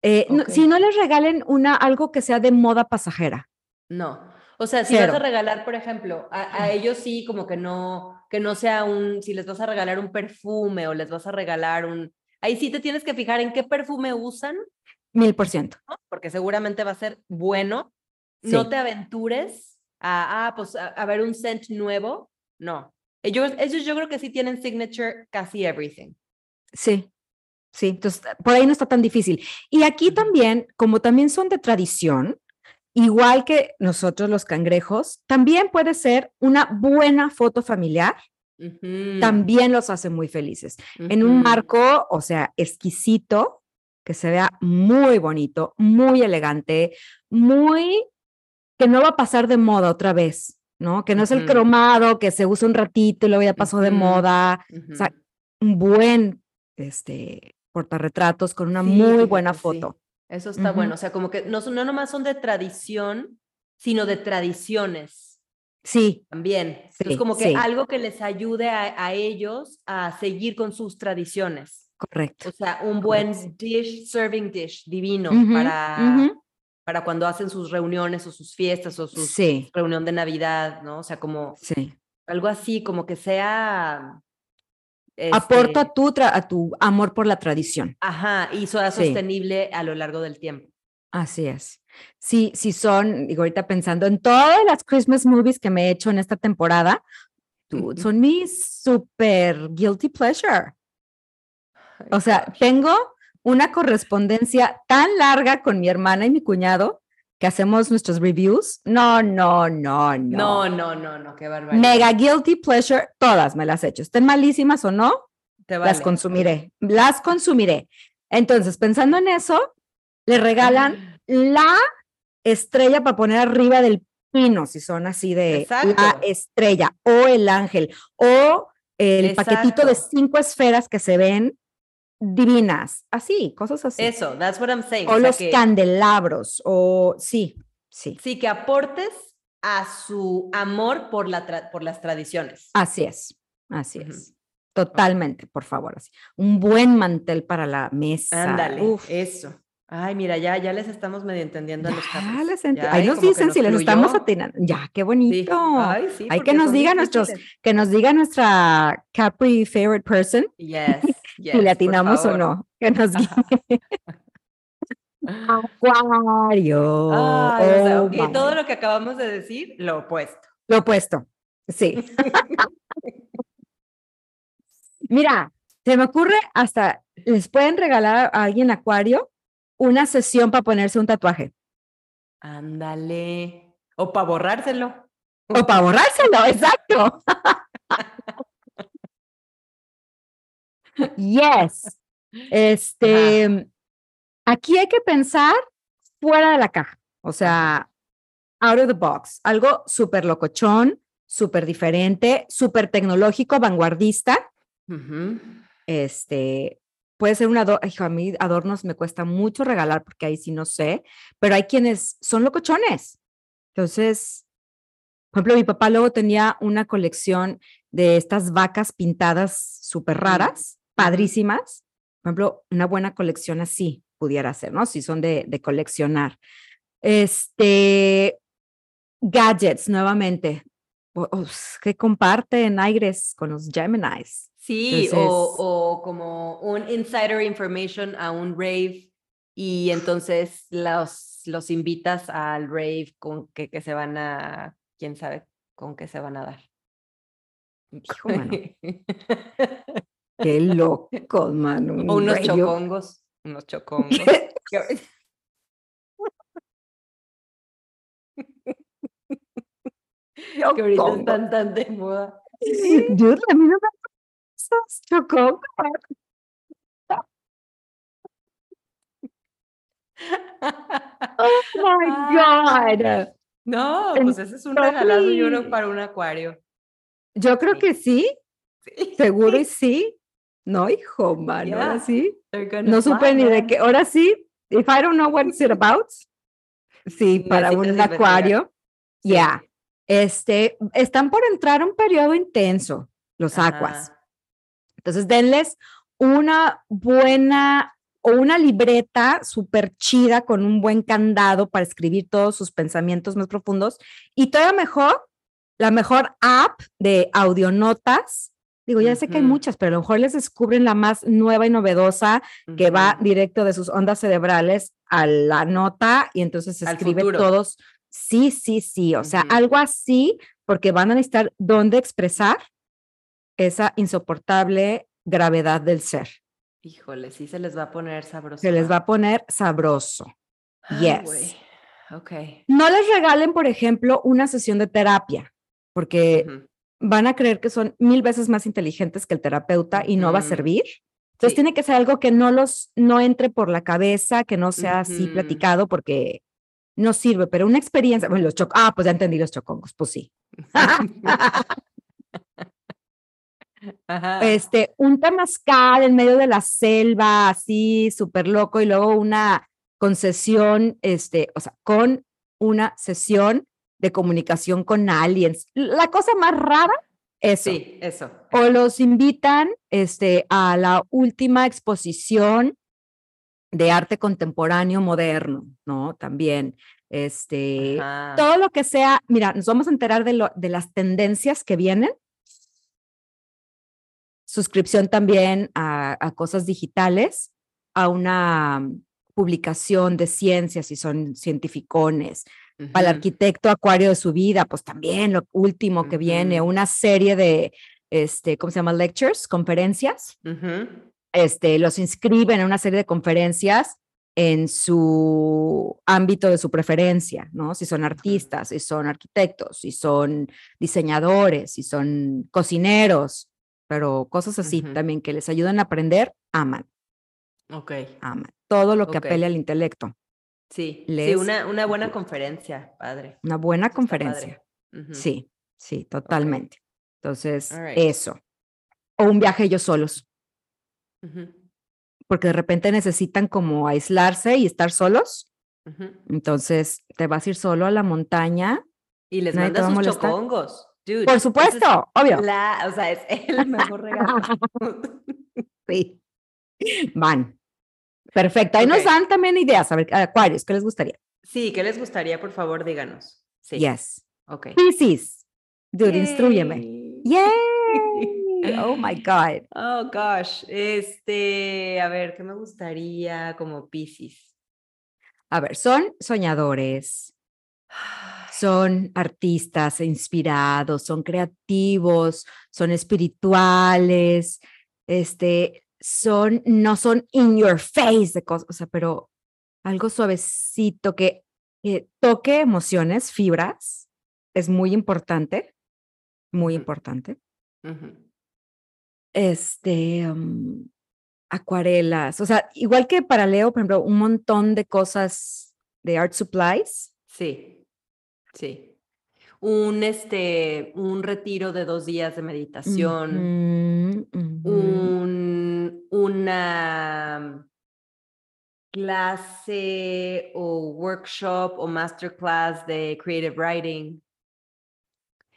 Speaker 2: Eh, no- si no les regalen una, algo que sea de moda pasajera.
Speaker 1: No. O sea, si vas
Speaker 2: Cero.
Speaker 1: a regalar, por ejemplo, a, a ellos sí, como que no, que no sea un, si les vas a regalar un perfume o les vas a regalar un, ahí sí te tienes que fijar en qué perfume usan,
Speaker 2: Mil por ciento.
Speaker 1: ¿no? porque seguramente va a ser bueno. No te aventures a, ah, pues a, a ver un scent nuevo. No. Ellos, ellos yo creo que sí tienen signature casi everything.
Speaker 2: Sí, sí, entonces por ahí no está tan difícil. Y aquí también, como también son de tradición, igual que nosotros los cangrejos, también puede ser una buena foto familiar, también los hace muy felices. En un marco, o sea, exquisito, que se vea muy bonito, muy elegante, muy que no va a pasar de moda otra vez, ¿no? Que no es el cromado que se usa un ratito y luego ya pasó de moda. O sea, un buen este portarretratos con una
Speaker 1: Sí,
Speaker 2: muy buena
Speaker 1: sí.
Speaker 2: foto.
Speaker 1: Eso está bueno. O sea, como que no, son- no nomás son de tradición, sino de tradiciones
Speaker 2: Sí,
Speaker 1: también.
Speaker 2: Sí,
Speaker 1: es como que algo que les ayude a, a ellos a seguir con sus tradiciones.
Speaker 2: correcto.
Speaker 1: O sea, un buen
Speaker 2: Correcto.
Speaker 1: dish, serving dish divino para. Para cuando hacen sus reuniones o sus fiestas o sus
Speaker 2: Sí,
Speaker 1: reunión de Navidad, ¿no? O sea, como
Speaker 2: sí.
Speaker 1: algo así, como que sea...
Speaker 2: Aporta
Speaker 1: este,
Speaker 2: tu tra- a tu amor por la tradición.
Speaker 1: Ajá, y sea
Speaker 2: Sí.
Speaker 1: sostenible a lo largo del tiempo.
Speaker 2: Así es. Sí, sí son, digo, ahorita pensando en todas las Christmas movies que me he hecho en esta temporada, dude, son mi super guilty pleasure. O sea, tengo una correspondencia tan larga con mi hermana y mi cuñado que hacemos nuestros reviews. No, no, no,
Speaker 1: No,
Speaker 2: no.
Speaker 1: no, no, no, qué barbaridad.
Speaker 2: Mega guilty pleasure, todas me las he hecho. Estén malísimas o no,
Speaker 1: Te
Speaker 2: las consumiré, las consumiré. Entonces, pensando en eso, le regalan la estrella para poner arriba del pino, si son así de la estrella o el ángel o el paquetito de cinco esferas que se ven divinas, así, cosas así.
Speaker 1: Eso, that's what I'm saying.
Speaker 2: o
Speaker 1: o sea,
Speaker 2: los
Speaker 1: que,
Speaker 2: candelabros, o sí, sí,
Speaker 1: sí, que aportes a su amor por, la tra- por las tradiciones.
Speaker 2: así es, así es. Totalmente, por favor, así. Un buen mantel para la mesa.
Speaker 1: Ándale,
Speaker 2: uf.
Speaker 1: eso. Ay, mira, ya, ya les estamos medio entendiendo a los
Speaker 2: Ya les Ahí nos dicen si les estamos atinando. Ya, qué
Speaker 1: Sí.
Speaker 2: bonito.
Speaker 1: Ay, sí,
Speaker 2: Hay que nos diga nuestros, que nos diga nuestra Capri favorite person
Speaker 1: Yes, yes,
Speaker 2: si le
Speaker 1: por
Speaker 2: atinamos o no. Que nos guíe. Acuario.
Speaker 1: Ay, o sea,
Speaker 2: oh
Speaker 1: y todo lo que acabamos de decir, lo opuesto.
Speaker 2: Lo opuesto. Sí. Mira, se me ocurre hasta les pueden regalar a alguien acuario una sesión para ponerse un tatuaje
Speaker 1: Ándale. O para borrárselo.
Speaker 2: o para borrárselo, exacto. Yes. Este, aquí hay que pensar fuera de la caja, o sea, out of the box, algo súper locochón, súper diferente, súper tecnológico, vanguardista. Este, puede ser un adorno, hijo, a mí adornos me cuesta mucho regalar porque ahí sí no sé, pero hay quienes son locochones. Entonces, por ejemplo, mi papá luego tenía una colección de estas vacas pintadas súper raras, padrísimas. Por ejemplo, una buena colección así pudiera ser, ¿no? Si son de, de coleccionar. Este, gadgets, nuevamente, que comparten aires con los Geminis.
Speaker 1: Sí,
Speaker 2: Entonces-
Speaker 1: o, o como un insider information a un rave y entonces los, los invitas al rave con que, que se van a, quién sabe con qué se van a dar.
Speaker 2: Hijo, qué loco, mano.
Speaker 1: O unos
Speaker 2: rave, yo-
Speaker 1: chocongos, unos chocongos. que ahorita están tan de moda.
Speaker 2: Dude, a mí no me esas chocó. Oh my God.
Speaker 1: No, pues ese es un regalazo y uno para un acuario.
Speaker 2: Yo creo que sí,
Speaker 1: Sí.
Speaker 2: seguro y sí. No, hijo, man, ahora
Speaker 1: Yeah.
Speaker 2: sí.
Speaker 1: They're gonna
Speaker 2: No supe ni de qué. Ahora sí, if I don't know what it's about, sí, para un acuario.
Speaker 1: Sí.
Speaker 2: Ya. Este, están por entrar un periodo intenso, los acuas.
Speaker 1: Ajá.
Speaker 2: Entonces, denles una buena o una libreta súper chida con un buen candado para escribir todos sus pensamientos más profundos. Y todavía mejor, la mejor app de audionotas. Digo, ya sé que hay muchas, pero a lo mejor les descubren la más nueva y novedosa que va directo de sus ondas cerebrales a la nota y entonces
Speaker 1: Al
Speaker 2: escribe todos. Sí, sí, sí. O sea, algo así, porque van a necesitar dónde expresar esa insoportable gravedad del ser.
Speaker 1: Híjole, sí se les va a poner sabroso.
Speaker 2: Se les va a poner sabroso. yes.
Speaker 1: Ok.
Speaker 2: No les regalen, por ejemplo, una sesión de terapia, porque. Van a creer que son mil veces más inteligentes que el terapeuta y no va a servir. Entonces
Speaker 1: Sí.
Speaker 2: tiene que ser algo que no los no entre por la cabeza, que no sea así platicado porque no sirve, pero una experiencia, bueno, los choc ah, pues ya entendí los chocongos, pues sí.
Speaker 1: Ajá.
Speaker 2: Este, un temazcal en medio de la selva, así súper loco y luego una concesión, este, o sea, con una sesión de comunicación con aliens. La cosa más rara, eso.
Speaker 1: Sí, eso.
Speaker 2: o los invitan este, a la última exposición de arte contemporáneo moderno, ¿no? También, este,
Speaker 1: Ajá.
Speaker 2: todo lo que sea, mira, nos vamos a enterar de, lo, de las tendencias que vienen. Suscripción también a, a cosas digitales, a una publicación de ciencias si son cientificones, para el
Speaker 1: Ujú.
Speaker 2: arquitecto acuario de su vida, pues también lo último que viene, una serie de, este, ¿cómo se llama? Lectures, conferencias. Este, los inscriben en una serie de conferencias en su ámbito de su preferencia, ¿no? Si son artistas, si son arquitectos, si son diseñadores, si son cocineros, pero cosas así también que les ayudan a aprender, aman,
Speaker 1: Ok.
Speaker 2: aman. Todo lo que
Speaker 1: Ok.
Speaker 2: apele al intelecto.
Speaker 1: Sí, sí, una, una buena conferencia, padre.
Speaker 2: Una buena
Speaker 1: Está
Speaker 2: conferencia. Sí, sí, totalmente. Entonces, eso. O un viaje ellos solos, porque de repente necesitan como aislarse y estar solos. Entonces, te vas a ir solo a la montaña.
Speaker 1: Y les
Speaker 2: Nadie te
Speaker 1: manda
Speaker 2: va a
Speaker 1: sus
Speaker 2: molestar.
Speaker 1: chocongos. Dude,
Speaker 2: Por supuesto, obvio.
Speaker 1: la- o sea, es el mejor regalo.
Speaker 2: Sí. Van. Perfecto. Ahí nos dan también ideas. A ver, Acuarios, ¿qué les gustaría?
Speaker 1: sí, ¿qué les gustaría? Por favor, díganos. Sí.
Speaker 2: Yes.
Speaker 1: Ok.
Speaker 2: Pisces. Dude, instruyeme.
Speaker 1: Yay.
Speaker 2: Yay. Oh my God.
Speaker 1: Oh, gosh. Este, a ver, ¿qué me gustaría como Pisces?
Speaker 2: A ver, son soñadores, son artistas inspirados, son creativos, son espirituales, este, son, no son in your face de cosas, o sea, pero algo suavecito que, que toque emociones, fibras, es muy importante, muy importante. Este, um, acuarelas, o sea, igual que para Leo, por ejemplo, un montón de cosas de art supplies.
Speaker 1: Sí, sí. Un, este, un retiro de dos días de meditación. Un, una clase o workshop o masterclass de creative writing.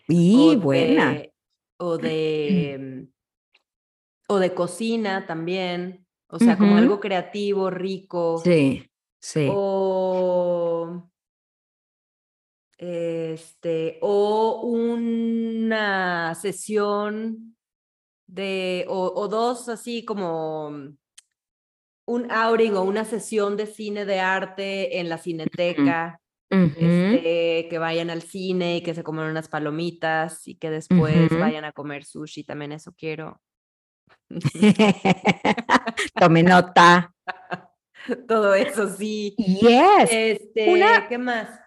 Speaker 2: Y
Speaker 1: o
Speaker 2: buena.
Speaker 1: de- o de o de cocina también. O sea, como algo creativo, rico.
Speaker 2: Sí, sí.
Speaker 1: O este, o una sesión de, o, o dos así como un outing o una sesión de cine de arte en la cineteca, este, que vayan al cine y que se coman unas palomitas y que después vayan a comer sushi, también eso quiero.
Speaker 2: Tome nota.
Speaker 1: Todo eso sí.
Speaker 2: Yes.
Speaker 1: Este,
Speaker 2: Una-
Speaker 1: ¿qué más?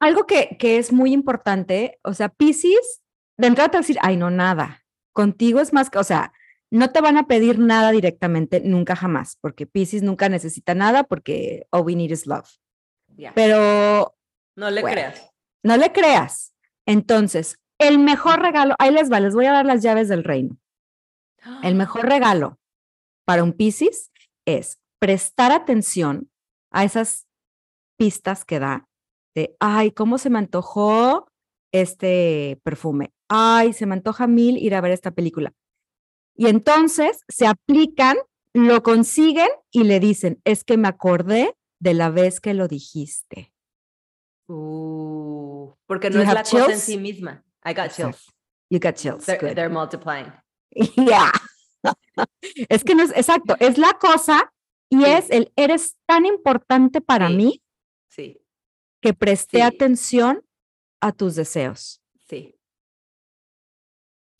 Speaker 2: Algo que, que es muy importante, o sea, Pisces, de entrada te va a decir, ay, no, nada. Contigo es más que, o sea, no te van a pedir nada directamente, nunca jamás, porque Pisces nunca necesita nada porque all we need is love. Pero
Speaker 1: No le
Speaker 2: Bueno.
Speaker 1: creas.
Speaker 2: no le creas. Entonces, el mejor regalo, ahí les va, les voy a dar las llaves del reino. El mejor regalo para un Piscis es prestar atención a esas pistas que da de, ay, cómo se me antojó este perfume. Ay, se me antoja mil ir a ver esta película. Y entonces se aplican, lo consiguen y le dicen, es que me acordé de la vez que lo dijiste.
Speaker 1: Uh, porque no
Speaker 2: you
Speaker 1: es la cosa en sí misma. I got chills.
Speaker 2: You got chills.
Speaker 1: They're,
Speaker 2: good.
Speaker 1: they're multiplying.
Speaker 2: Ya. es que no es exacto, es la cosa y
Speaker 1: Sí.
Speaker 2: es el eres tan importante para
Speaker 1: Sí.
Speaker 2: mí
Speaker 1: Sí,
Speaker 2: que presté atención a tus deseos.
Speaker 1: sí.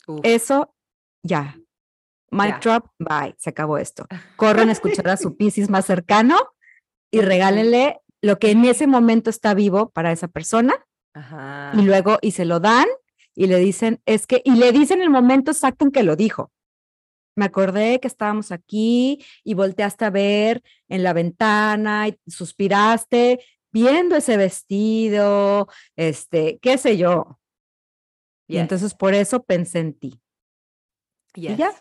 Speaker 1: Uf,
Speaker 2: Eso ya. Mic
Speaker 1: Ya.
Speaker 2: drop, bye, se acabó esto. Corren a escuchar a su Piscis más cercano y regálenle lo que en ese momento está vivo para esa persona
Speaker 1: Ajá.
Speaker 2: y luego y se lo dan y le dicen, es que, y le dicen el momento exacto en que lo dijo. Me acordé que estábamos aquí y volteaste a ver en la ventana y suspiraste viendo ese vestido, este, qué sé yo. Y
Speaker 1: Yes,
Speaker 2: entonces por eso pensé en ti,
Speaker 1: yes.
Speaker 2: ya.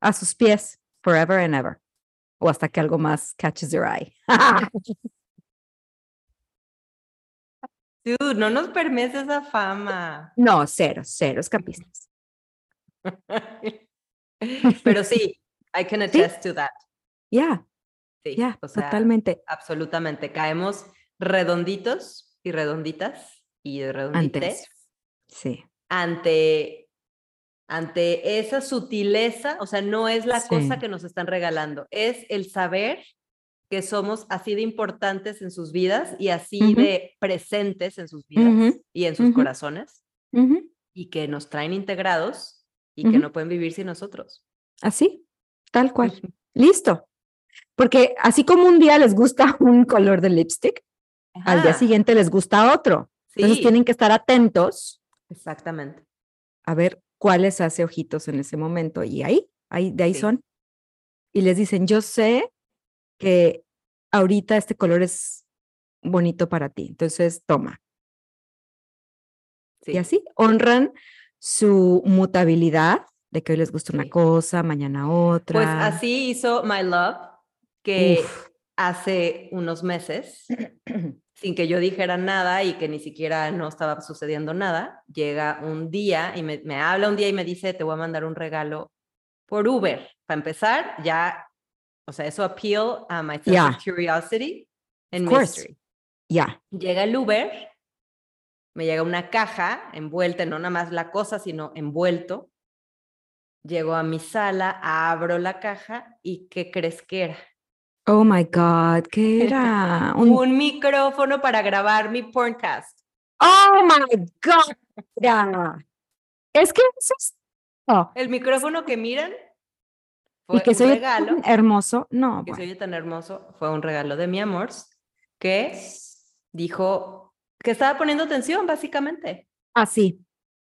Speaker 2: a sus pies, forever and ever. O hasta que algo más catches your eye.
Speaker 1: Dude, no nos permeses esa fama.
Speaker 2: no, cero, cero escapistas.
Speaker 1: Pero sí, I can attest to that.
Speaker 2: Ya,
Speaker 1: Sí, o sea,
Speaker 2: totalmente.
Speaker 1: absolutamente. Caemos redonditos y redonditas y redondites
Speaker 2: Antes. Sí.
Speaker 1: Ante, ante esa sutileza, o sea, no es la cosa que nos están regalando, es el saber que somos así de importantes en sus vidas y así de presentes en sus vidas y en sus corazones y que nos traen integrados y que no pueden vivir sin nosotros.
Speaker 2: Así, tal cual. Listo. Porque así como un día les gusta un color de lipstick, al día siguiente les gusta otro. Entonces
Speaker 1: sí,
Speaker 2: tienen que estar atentos
Speaker 1: exactamente.
Speaker 2: a ver cuáles hace ojitos en ese momento. Y ahí, ahí de ahí
Speaker 1: Sí.
Speaker 2: son. Y les dicen, yo sé que ahorita este color es bonito para ti. Entonces, toma.
Speaker 1: Sí.
Speaker 2: Y así honran su mutabilidad de que hoy les gusta una
Speaker 1: Sí.
Speaker 2: cosa, mañana otra.
Speaker 1: Pues así hizo My Love, que
Speaker 2: Uf.
Speaker 1: hace unos meses, sin que yo dijera nada y que ni siquiera no estaba sucediendo nada, llega un día y me, me habla un día y me dice, te voy a mandar un regalo por Uber. Para empezar, ya, o sea, eso appeal a my sense
Speaker 2: Yeah.
Speaker 1: of curiosity and
Speaker 2: Of
Speaker 1: mystery.
Speaker 2: Ya.
Speaker 1: Llega el Uber, me llega una caja envuelta, no nada más la cosa, sino envuelto. Llego a mi sala, abro la caja y ¿qué crees que era?
Speaker 2: Oh my God, ¿qué era? Un-
Speaker 1: Un micrófono para grabar mi porncast.
Speaker 2: Oh my God. Era. Es que eso es. oh,
Speaker 1: El micrófono que miran
Speaker 2: y
Speaker 1: fue
Speaker 2: que
Speaker 1: un
Speaker 2: soy
Speaker 1: regalo,
Speaker 2: hermoso. No,
Speaker 1: que se
Speaker 2: bueno.
Speaker 1: oye tan hermoso, fue un regalo de mi amor, que dijo que estaba poniendo atención, básicamente.
Speaker 2: Así.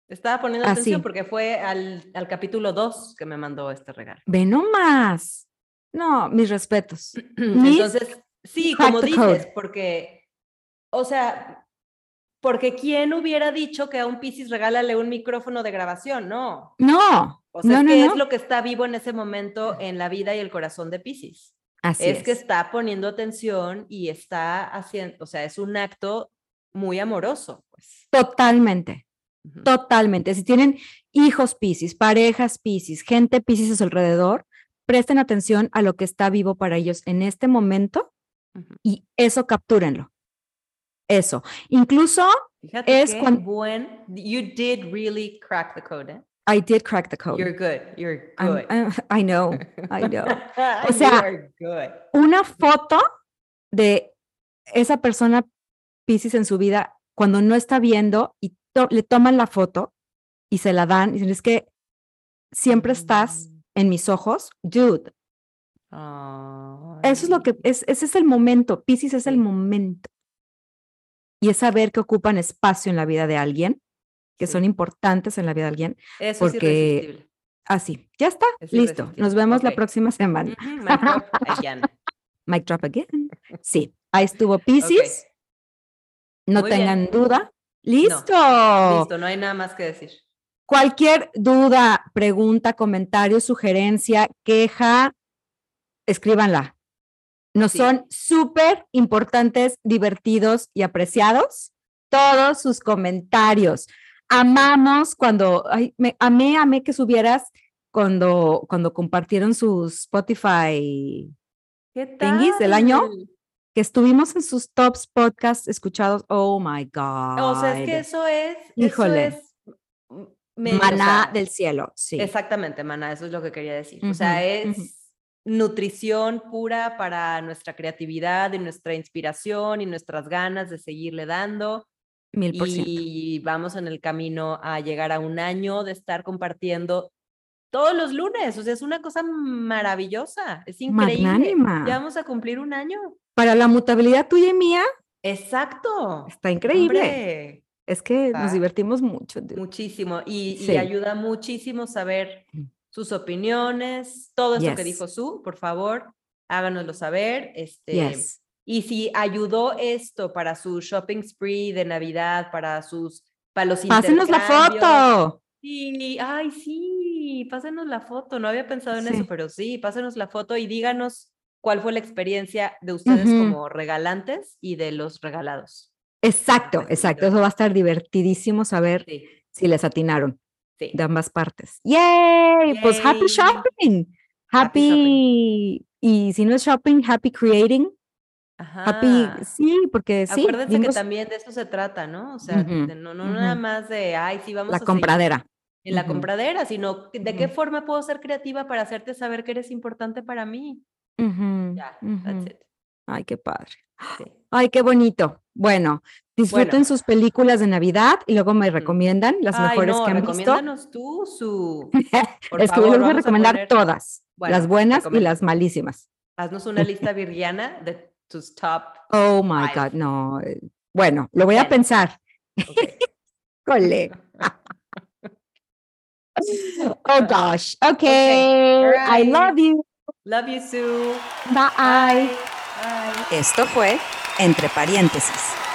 Speaker 1: Estaba poniendo
Speaker 2: Ah,
Speaker 1: atención porque fue al, al capítulo 2 que me mandó este regalo.
Speaker 2: Ve nomás. No, mis respetos.
Speaker 1: Entonces, sí, como dices, porque, o sea, porque ¿quién hubiera dicho que a un Piscis regálale un micrófono de grabación? No.
Speaker 2: No.
Speaker 1: O sea,
Speaker 2: no,
Speaker 1: es
Speaker 2: no,
Speaker 1: que
Speaker 2: no.
Speaker 1: es lo que está vivo en ese momento en la vida y el corazón de Piscis.
Speaker 2: Así
Speaker 1: es,
Speaker 2: es.
Speaker 1: que está poniendo atención y está haciendo, o sea, es un acto muy amoroso, pues.
Speaker 2: Totalmente. Totalmente. Si tienen hijos Piscis, parejas Piscis, gente Piscis a su alrededor, presten atención a lo que está vivo para ellos en este momento y eso captúrenlo. Eso. Incluso
Speaker 1: Fíjate
Speaker 2: es
Speaker 1: qué
Speaker 2: cuan-
Speaker 1: buen, you did really crack the code, ¿eh?
Speaker 2: I did crack the code.
Speaker 1: You're good, you're good.
Speaker 2: I'm- I know, I know. O sea. Una foto de esa persona Piscis en su vida cuando no está viendo y to- le toman la foto y se la dan y dicen, es que siempre estás
Speaker 1: Mm.
Speaker 2: En mis ojos, dude. Eso es lo que es, ese es el momento. Piscis es el momento. y es saber que ocupan espacio en la vida de alguien, que
Speaker 1: Sí.
Speaker 2: son importantes en la vida de alguien.
Speaker 1: Eso es irresistible.
Speaker 2: Así, ya está,
Speaker 1: Es
Speaker 2: listo. Nos vemos la próxima semana.
Speaker 1: Ujú, mic drop again.
Speaker 2: Mic drop again. Sí, ahí estuvo Pisces. No
Speaker 1: Muy bien.
Speaker 2: tengan duda. ¡Listo!
Speaker 1: Listo, no hay nada más que decir.
Speaker 2: Cualquier duda, pregunta, comentario, sugerencia, queja, escríbanla. Nos
Speaker 1: Sí.
Speaker 2: son súper importantes, divertidos y apreciados todos sus comentarios. Amamos cuando, ay, me, amé, amé que subieras cuando, cuando compartieron sus Spotify,
Speaker 1: ¿Qué
Speaker 2: Tinguis, del año.
Speaker 1: tal?
Speaker 2: que estuvimos en sus tops podcasts escuchados. Oh my God.
Speaker 1: O sea, es que eso es.
Speaker 2: Híjole.
Speaker 1: Eso es o
Speaker 2: Maná
Speaker 1: sea,
Speaker 2: del cielo, sí.
Speaker 1: Exactamente, maná, eso es lo que quería decir. O sea, es nutrición pura para nuestra creatividad y nuestra inspiración y nuestras ganas de seguirle dando.
Speaker 2: Mil por ciento.
Speaker 1: Y vamos en el camino a llegar a un año de estar compartiendo todos los lunes. O sea, es una cosa maravillosa, es increíble.
Speaker 2: Magnánima.
Speaker 1: Ya vamos a cumplir un año.
Speaker 2: Para la mutabilidad tuya y mía,
Speaker 1: Exacto.
Speaker 2: está increíble.
Speaker 1: Hombre,
Speaker 2: Es que nos
Speaker 1: Ah.
Speaker 2: divertimos mucho. dude.
Speaker 1: muchísimo. Y, ayuda muchísimo saber sus opiniones, todo eso que dijo Su, por favor, háganoslo saber. Este,
Speaker 2: Yes.
Speaker 1: Y si ayudó esto para su shopping spree de Navidad, para sus para los
Speaker 2: Pásenos la foto.
Speaker 1: Sí, ay, sí, pásenos la foto. No había pensado en
Speaker 2: Sí.
Speaker 1: eso, pero sí, pásenos la foto y díganos cuál fue la experiencia de ustedes como regalantes y de los regalados.
Speaker 2: Exacto, exacto. Eso va a estar divertidísimo saber
Speaker 1: Sí,
Speaker 2: si les atinaron
Speaker 1: sí.
Speaker 2: de ambas partes. ¡Yay! Pues happy shopping.
Speaker 1: Happy
Speaker 2: Happy. Y si no es shopping, happy creating. Happy.
Speaker 1: Ajá.
Speaker 2: Sí, porque sí.
Speaker 1: Acuérdense que también de eso se trata, ¿no? O sea, de no, no nada más de, ay, sí, vamos a
Speaker 2: la
Speaker 1: seguir
Speaker 2: compradera.
Speaker 1: en la compradera, sino de qué forma puedo ser creativa para hacerte saber que eres importante para mí. Ya,
Speaker 2: ujú.
Speaker 1: that's it.
Speaker 2: Ay, qué padre.
Speaker 1: Sí.
Speaker 2: Ay, qué bonito. Bueno, disfruten
Speaker 1: Bueno.
Speaker 2: sus películas de Navidad y luego me recomiendan las
Speaker 1: Ay,
Speaker 2: mejores
Speaker 1: no,
Speaker 2: que han visto.
Speaker 1: tú, su. Por
Speaker 2: es que yo les voy a recomendar
Speaker 1: poner-
Speaker 2: todas,
Speaker 1: Bueno,
Speaker 2: las buenas y las malísimas.
Speaker 1: Haznos una lista virgiana de tus top.
Speaker 2: Oh my
Speaker 1: Five.
Speaker 2: God, no. eh, Bueno, lo voy a pensar.
Speaker 1: ok.
Speaker 2: Cole. oh gosh. Okay. I love you.
Speaker 1: Love you, Sue.
Speaker 2: Bye.
Speaker 1: Bye.
Speaker 4: Esto fue Entre Paréntesis.